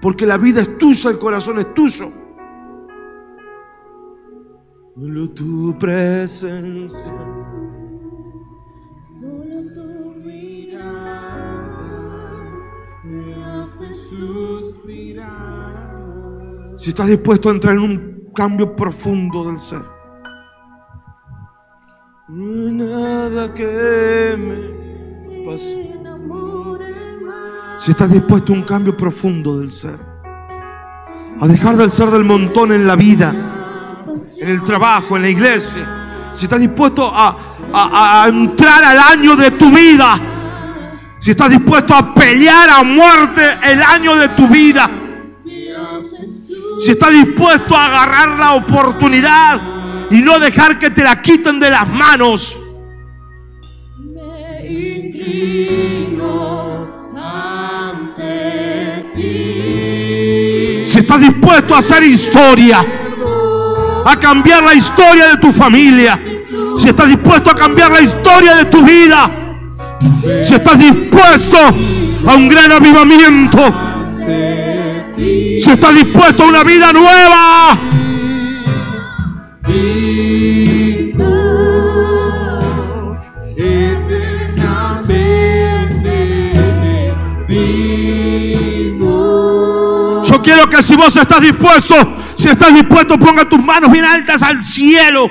porque la vida es tuya, el corazón es tuyo. Solo tu presencia. Solo tu mirada me hace suspirar. Si estás dispuesto a entrar en un cambio profundo del ser. No hay nada que me pase. Si estás dispuesto a un cambio profundo del ser. A dejar del ser del montón en la vida, en el trabajo, en la iglesia. Si estás dispuesto a, a- entrar al año de tu vida. Si estás dispuesto a pelear a muerte el año de tu vida. Si estás dispuesto a agarrar la oportunidad y no dejar que te la quiten de las manos. me inclino ante ti. Si estás dispuesto a hacer historia, a cambiar la historia de tu familia. Si estás dispuesto a cambiar la historia de tu vida. Si estás dispuesto a un gran avivamiento. Si estás dispuesto a una vida nueva. Yo quiero que si vos estás dispuesto, si estás dispuesto, ponga tus manos bien altas al cielo.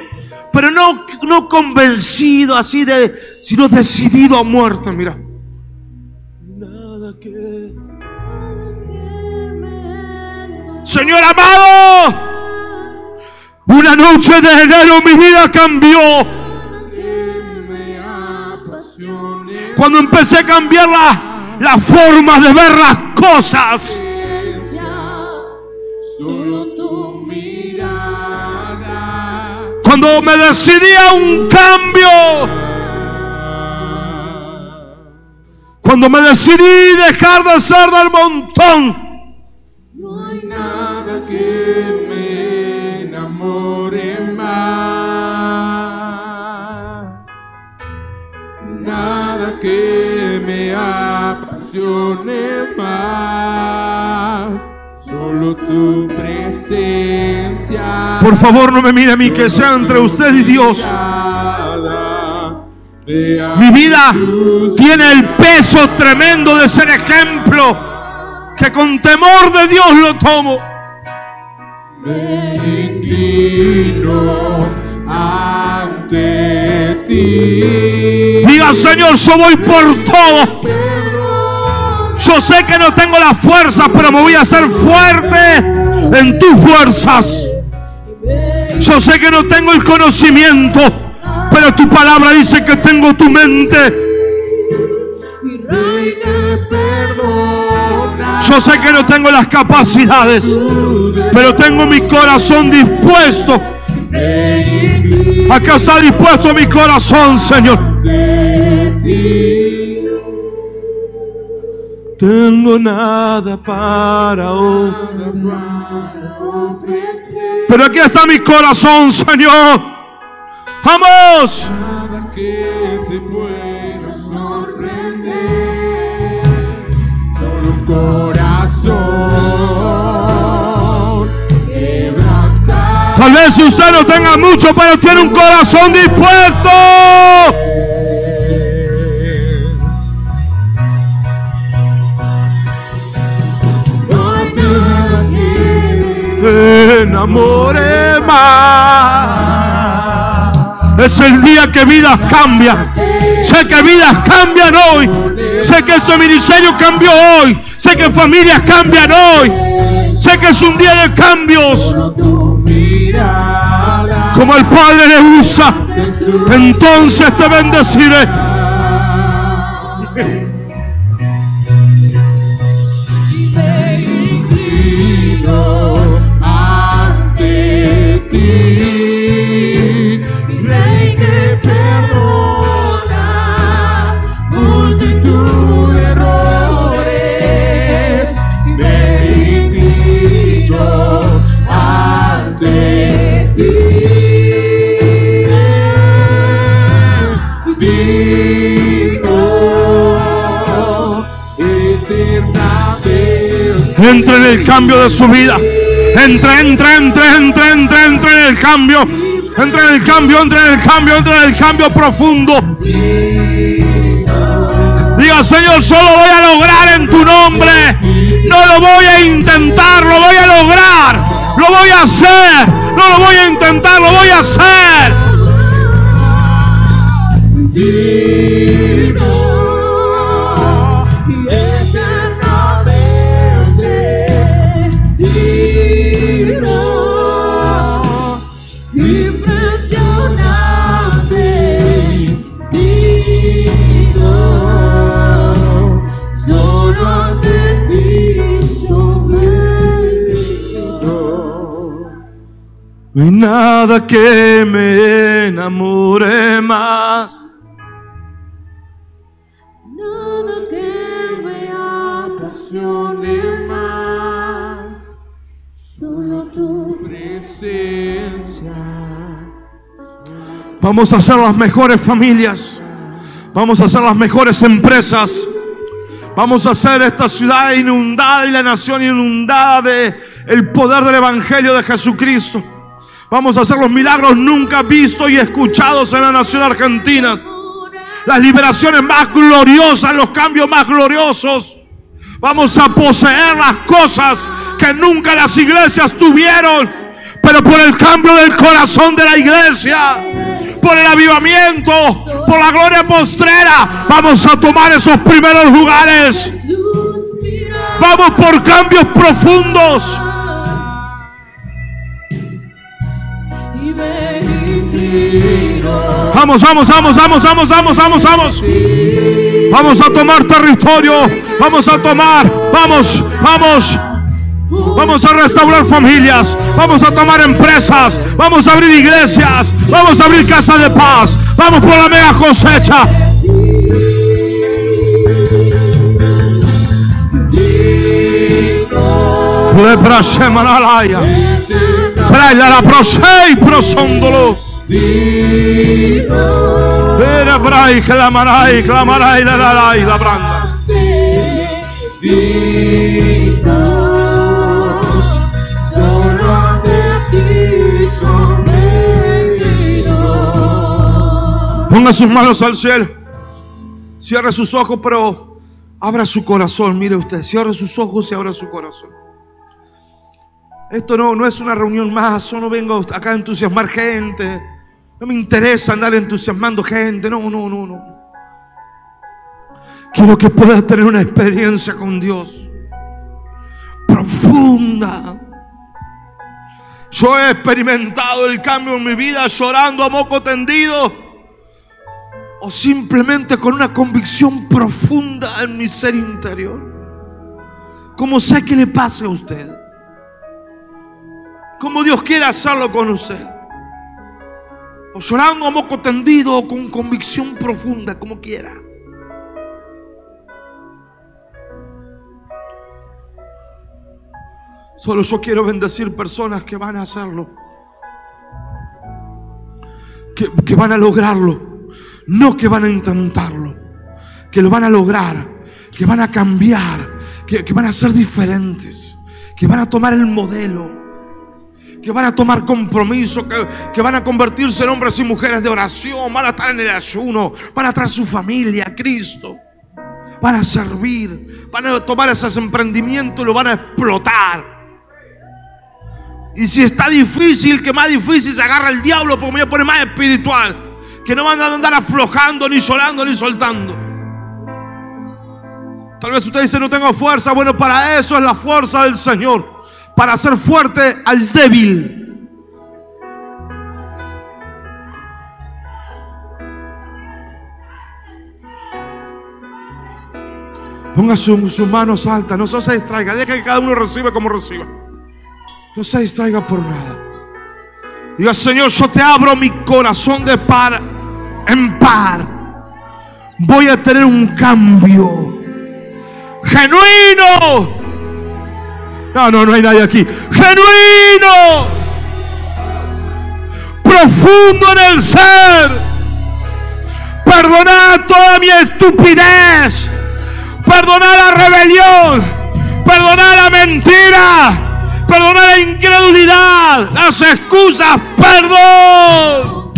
Pero no, no convencido así de, sino decidido a muerte. Mira. Nada que. Señor amado, una noche de enero mi vida cambió. Cuando empecé a cambiar la, la forma de ver las cosas. Cuando me decidí a un cambio. Cuando me decidí dejar de ser del montón. Presencia. Por favor, no me mire a mí, que sea entre usted y Dios. Mi vida tiene el peso tremendo de ser ejemplo. Que con temor de Dios lo tomo. Me inclino ante ti. Diga, Señor, yo voy por todo. Yo sé que no tengo las fuerzas, pero me voy a hacer fuerte en tus fuerzas. Yo sé que no tengo el conocimiento, pero tu palabra dice que tengo tu mente. Yo sé que no tengo las capacidades, pero tengo mi corazón dispuesto. Acá está dispuesto mi corazón, Señor. Tengo nada para ofrecer Pero aquí está mi corazón, Señor. Vamos. nada que te pueda sorprender. Solo un corazón quebrantado. Tal vez usted no tenga mucho, pero tiene un corazón dispuesto. Enamore más. Es el día que vidas cambian. Sé que vidas cambian hoy. Sé que este ministerio cambió hoy. Sé que familias cambian hoy. Sé que es un día de cambios. Como el Padre le usa. Entonces te bendeciré. Entre en el cambio de su vida. Entre, entre, entre, entre, entre, entre en el cambio. Entre en el cambio, entre en el cambio, entre en el cambio profundo. Diga, Señor, yo lo voy a lograr en tu nombre. No lo voy a intentar, lo voy a lograr. Lo voy a hacer. No lo voy a intentar, lo voy a hacer. No hay nada que me enamore más. Nada que me apasione más. Solo tu presencia. Vamos a ser las mejores familias. Vamos a ser las mejores empresas. Vamos a hacer esta ciudad inundada y la nación inundada de el poder del evangelio de Jesucristo. Vamos a hacer los milagros nunca vistos y escuchados en la nación argentina. Las liberaciones más gloriosas, los cambios más gloriosos. Vamos a poseer las cosas que nunca las iglesias tuvieron, pero por el cambio del corazón de la iglesia, por el avivamiento, por la gloria postrera, vamos a tomar esos primeros lugares. Vamos por cambios profundos. Vamos, vamos, vamos, vamos, vamos, vamos, vamos, vamos. Vamos a tomar territorio. Vamos a tomar. Vamos, vamos. Vamos a restaurar familias. Vamos a tomar empresas. Vamos a abrir iglesias. Vamos a abrir casas de paz. Vamos por la mega cosecha. Lepra shemanalaya. Prella la prosei prosondolo. Vera brai clamarai, clamarai la la la la branda. Ponga sus manos al cielo. Cierre sus ojos, pero abra su corazón. Mire usted, cierre sus ojos y abra su corazón. Esto no, no es una reunión más. Yo no vengo acá a entusiasmar gente. No me interesa andar entusiasmando gente. No, no, no, no. Quiero que puedas tener una experiencia con Dios profunda. Yo he experimentado el cambio en mi vida llorando a moco tendido o simplemente con una convicción profunda en mi ser interior. Como sé que le pase a usted. Como Dios quiere hacerlo con usted. O llorando a moco tendido o con convicción profunda, como quiera. Solo yo quiero bendecir personas que van a hacerlo. Que, que van a lograrlo. No que van a intentarlo. Que lo van a lograr. Que van a cambiar. Que, que van a ser diferentes. Que van a tomar el modelo. Que van a tomar compromiso. Que, que van a convertirse en hombres y mujeres de oración. Van a estar en el ayuno. Van a traer su familia a Cristo. Van a servir. Van a tomar esos emprendimientos y lo van a explotar. Y si está difícil, que más difícil se agarra el diablo porque me poner más espiritual. Que no van a andar aflojando, ni llorando, ni soltando. Tal vez usted dice no tengo fuerza. Bueno, para eso es la fuerza del Señor. Para hacer fuerte al débil. Ponga su- sus manos altas, no se distraiga, deje que cada uno reciba como reciba. No se distraiga por nada. Diga, Señor, yo te abro mi corazón de par en par. Voy a tener un cambio genuino. No, no, no hay nadie aquí. Genuino. Profundo en el ser. Perdonar toda mi estupidez. Perdonar la rebelión. Perdonar la mentira. Perdonar la incredulidad. Las excusas. Perdón.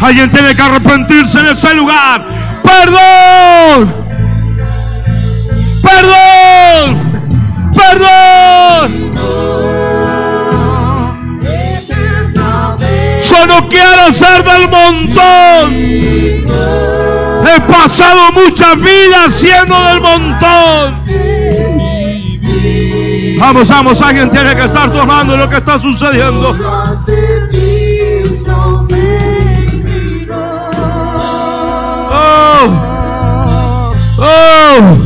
Alguien tiene que arrepentirse en ese lugar. Perdón. Perdón. Perdón. Yo no quiero ser del montón. He pasado muchas vidas siendo del montón. Vamos, vamos, alguien tiene que estar tomando lo que está sucediendo. Oh, oh.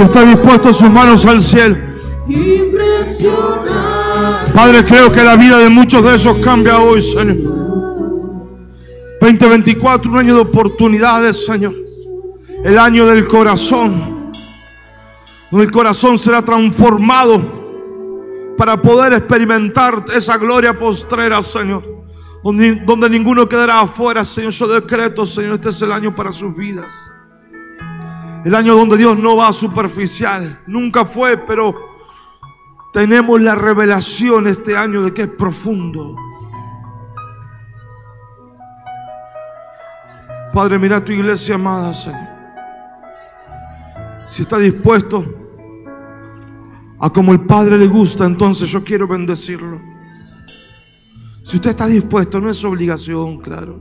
Si está dispuesto sus manos al cielo. Padre, creo que la vida de muchos de esos cambia hoy, Señor. 2024, un año de oportunidades, Señor. El año del corazón. Donde el corazón será transformado para poder experimentar esa gloria postrera, Señor. Donde, donde ninguno quedará afuera, Señor. Yo decreto, Señor, este es el año para sus vidas. El año donde Dios no va superficial. Nunca fue, pero tenemos la revelación este año de que es profundo. Padre, mira tu iglesia amada, Señor. Si está dispuesto a como el Padre le gusta, entonces yo quiero bendecirlo. Si usted está dispuesto, no es obligación, claro.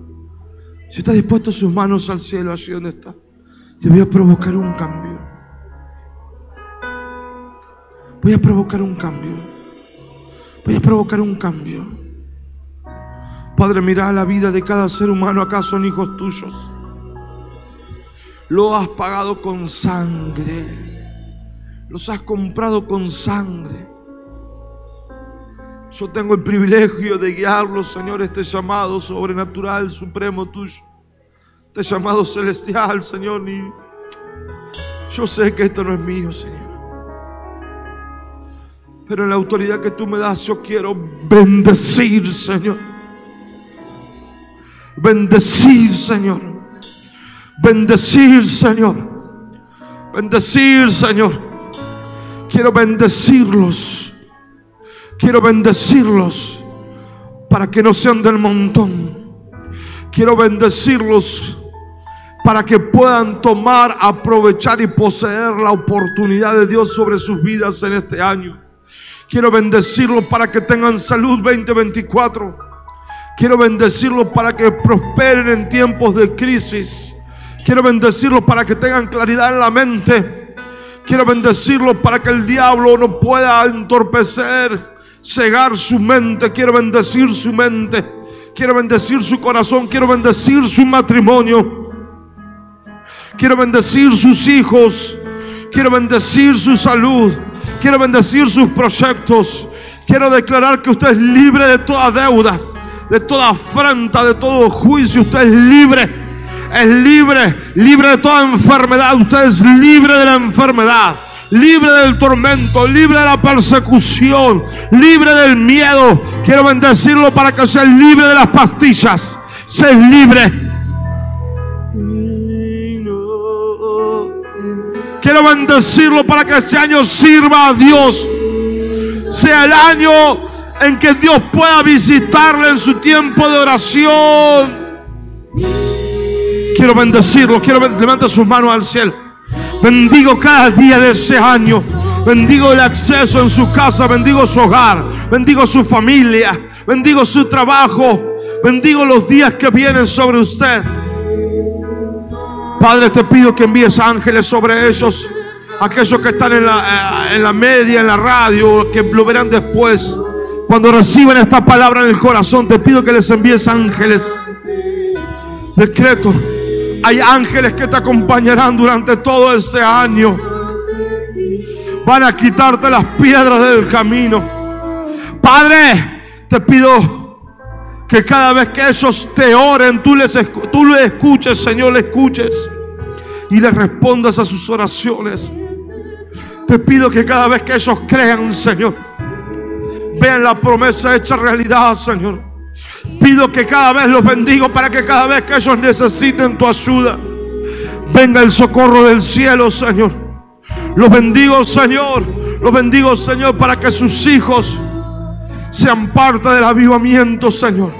Si está dispuesto, sus manos al cielo, allí donde está. Yo voy a provocar un cambio. Voy a provocar un cambio. Voy a provocar un cambio. Padre, mira la vida de cada ser humano. Acá son hijos tuyos. Lo has pagado con sangre. Los has comprado con sangre. Yo tengo el privilegio de guiarlos, Señor, este llamado sobrenatural, supremo tuyo. Este llamado celestial, Señor. Y yo sé que esto no es mío, Señor. Pero en la autoridad que tú me das, yo quiero bendecir, Señor. Bendecir, Señor. Bendecir, Señor. Bendecir, Señor. Quiero bendecirlos. Quiero bendecirlos para que no sean del montón. Quiero bendecirlos para que puedan tomar, aprovechar y poseer la oportunidad de Dios sobre sus vidas en este año. Quiero bendecirlos para que tengan salud 2024. Quiero bendecirlos para que prosperen en tiempos de crisis. Quiero bendecirlos para que tengan claridad en la mente. Quiero bendecirlos para que el diablo no pueda entorpecer, cegar su mente. Quiero bendecir su mente. Quiero bendecir su corazón. Quiero bendecir su matrimonio. Quiero bendecir sus hijos. Quiero bendecir su salud. Quiero bendecir sus proyectos. Quiero declarar que usted es libre de toda deuda, de toda afrenta, de todo juicio. Usted es libre. Es libre, libre de toda enfermedad. Usted es libre de la enfermedad, libre del tormento, libre de la persecución, libre del miedo. Quiero bendecirlo para que sea libre de las pastillas. Sea libre. Quiero bendecirlo para que este año sirva a Dios. Sea el año en que Dios pueda visitarle en su tiempo de oración. Quiero bendecirlo. Quiero ben- levante sus manos al cielo. Bendigo cada día de ese año. Bendigo el acceso en su casa. Bendigo su hogar. Bendigo su familia. Bendigo su trabajo. Bendigo los días que vienen sobre usted. Padre, te pido que envíes ángeles sobre ellos. Aquellos que están en la, eh, en la media, en la radio, que lo verán después. Cuando reciban esta palabra en el corazón, te pido que les envíes ángeles. Decreto. Hay ángeles que te acompañarán durante todo este año. Van a quitarte las piedras del camino. Padre, te pido Que cada vez que ellos te oren, tú les, tú les escuches, Señor, le escuches. Y les respondas a sus oraciones. Te pido que cada vez que ellos crean, Señor, vean la promesa hecha realidad, Señor. Pido que cada vez los bendigo para que cada vez que ellos necesiten tu ayuda, venga el socorro del cielo, Señor. Los bendigo, Señor. Los bendigo, Señor, para que sus hijos sean parte del avivamiento, Señor.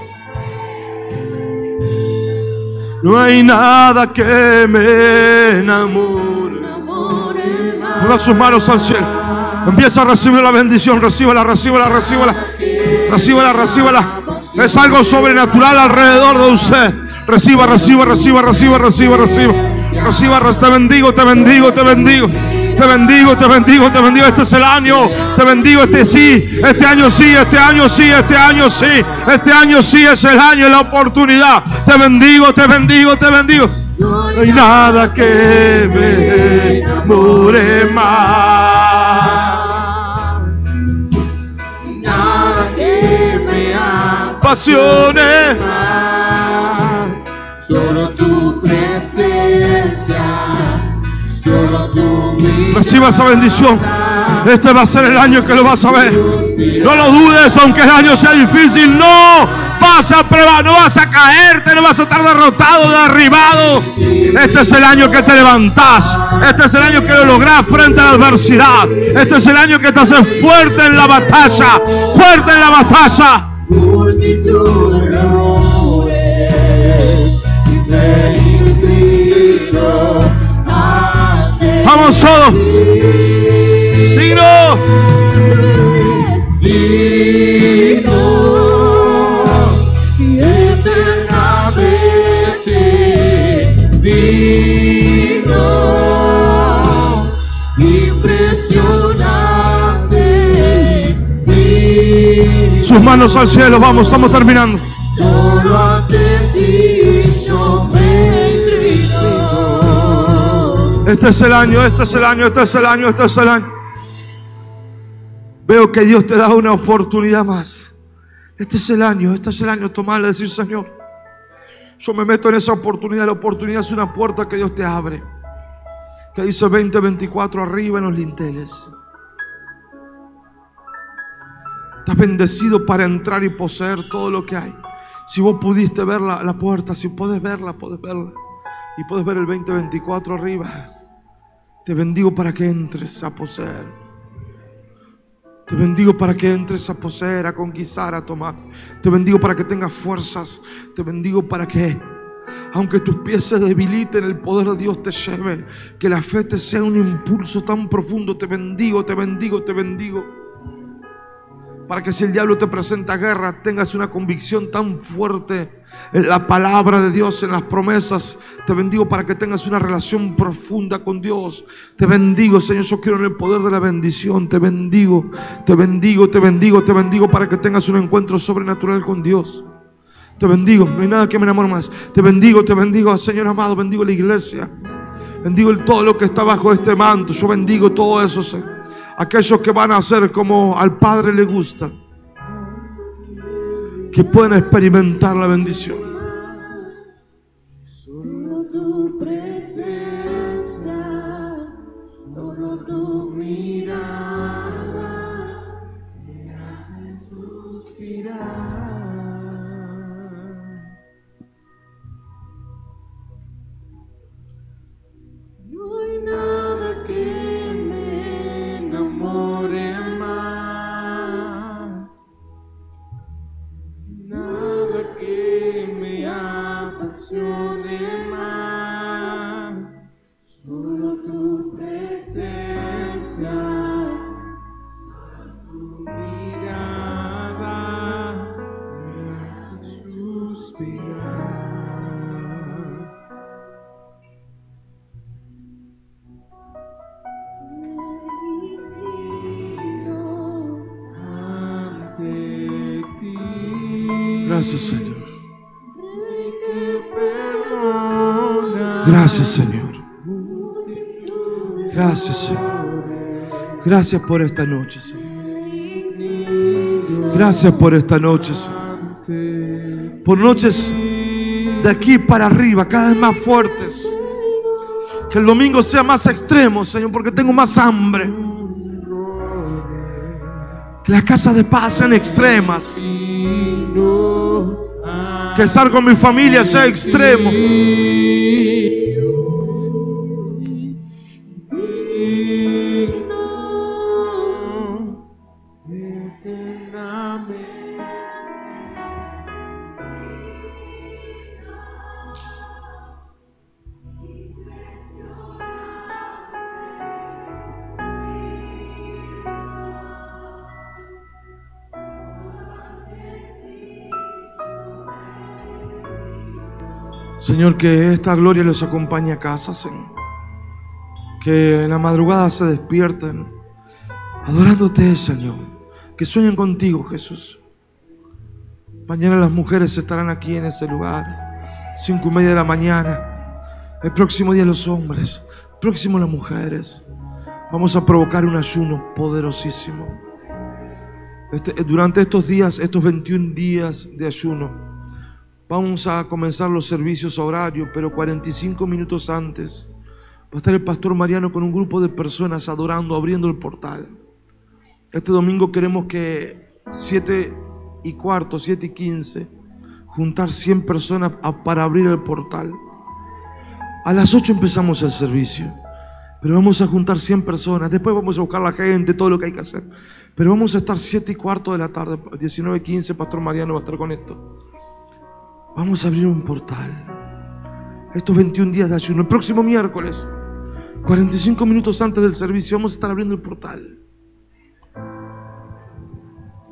No hay nada que me enamore. Ponga sus manos al cielo. Empieza a recibir la bendición. Recíbela, recíbela, recíbela. Recíbela, recíbela. Es algo sobrenatural alrededor de usted. Reciba, reciba, reciba, reciba, reciba, reciba. Reciba, re- te bendigo, te bendigo, te bendigo. Te bendigo, te bendigo, te bendigo. Este es el año. Te bendigo, este sí. Este año sí, este año sí, este año sí. Este año sí es el año y la oportunidad. Te bendigo, te bendigo, te bendigo. No hay nada que me enamore más. Pasiones. Solo tu presencia, solo tu. Reciba esa bendición. Este va a ser el año que lo vas a ver. No lo dudes, aunque el año sea difícil. No vas a prueba, no vas a caerte, no vas a estar derrotado, derribado. Este es el año que te levantás. Este es el año que lo lográs frente a la adversidad. Este es el año que te haces fuerte en la batalla. Fuerte en la batalla. Multitud de errores y te inclino ante Vamos todos. Digno. digno Sus manos al cielo. Vamos, estamos terminando. Solo ante ti yo me inclino. Este es el año, este es el año, este es el año, este es el año. Veo que Dios te da una oportunidad más. Este es el año, este es el año. Tomarle, decir, Señor, yo me meto en esa oportunidad. La oportunidad es una puerta que Dios te abre. Que dice 2024 arriba en los linteles. Estás bendecido para entrar y poseer todo lo que hay. Si vos pudiste ver la, la puerta, si puedes verla, puedes verla. Y puedes ver el 2024 arriba. Te bendigo para que entres a poseer. Te bendigo para que entres a poseer, a conquistar, a tomar. Te bendigo para que tengas fuerzas. Te bendigo para que, aunque tus pies se debiliten, el poder de Dios te lleve. Que la fe te sea un impulso tan profundo. Te bendigo, te bendigo, te bendigo. Para que si el diablo te presenta guerra, tengas una convicción tan fuerte en la palabra de Dios, en las promesas. Te bendigo para que tengas una relación profunda con Dios. Te bendigo, Señor. Yo quiero en el poder de la bendición. Te bendigo, te bendigo, te bendigo, te bendigo para que tengas un encuentro sobrenatural con Dios. Te bendigo, no hay nada que me enamore más. Te bendigo, te bendigo, Señor amado. Bendigo la iglesia. Bendigo todo lo que está bajo este manto. Yo bendigo todo eso, Señor. Aquellos que van a hacer como al Padre le gusta. Que pueden experimentar la bendición. Gracias, Señor. Gracias, Señor. Gracias, Señor. Gracias por esta noche, Señor. Gracias por esta noche, Señor. por noches de aquí para arriba, cada vez más fuertes. Que el domingo sea más extremo, Señor, porque tengo más hambre. Que las casas de paz sean extremas. Que estar con mi familia sea extremo. Señor, que esta gloria los acompañe a casa, Señor. Que en la madrugada se despierten adorándote, Señor. Que sueñen contigo, Jesús. Mañana las mujeres estarán aquí en ese lugar. Cinco y media de la mañana. El próximo día los hombres. El próximo las mujeres. Vamos a provocar un ayuno poderosísimo. Este- durante estos días, estos 21 días de ayuno, Vamos a comenzar los servicios a horario, pero 45 minutos antes va a estar el pastor Mariano con un grupo de personas adorando, abriendo el portal. Este domingo queremos que 7 y cuarto, 7 y 15, juntar 100 personas a- para abrir el portal. A las 8 empezamos el servicio, pero vamos a juntar 100 personas. Después vamos a buscar la gente, todo lo que hay que hacer. Pero vamos a estar 7 y cuarto de la tarde, 19 y 15, Pastor Mariano va a estar con esto. Vamos a abrir un portal. Estos 21 días de ayuno. El próximo miércoles, 45 minutos antes del servicio, vamos a estar abriendo el portal.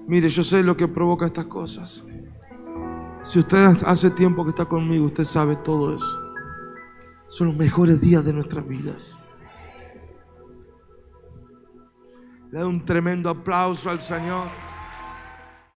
Mire, yo sé lo que provoca estas cosas. Si usted hace tiempo que está conmigo, usted sabe todo eso. Son los mejores días de nuestras vidas. Le da un tremendo aplauso al Señor.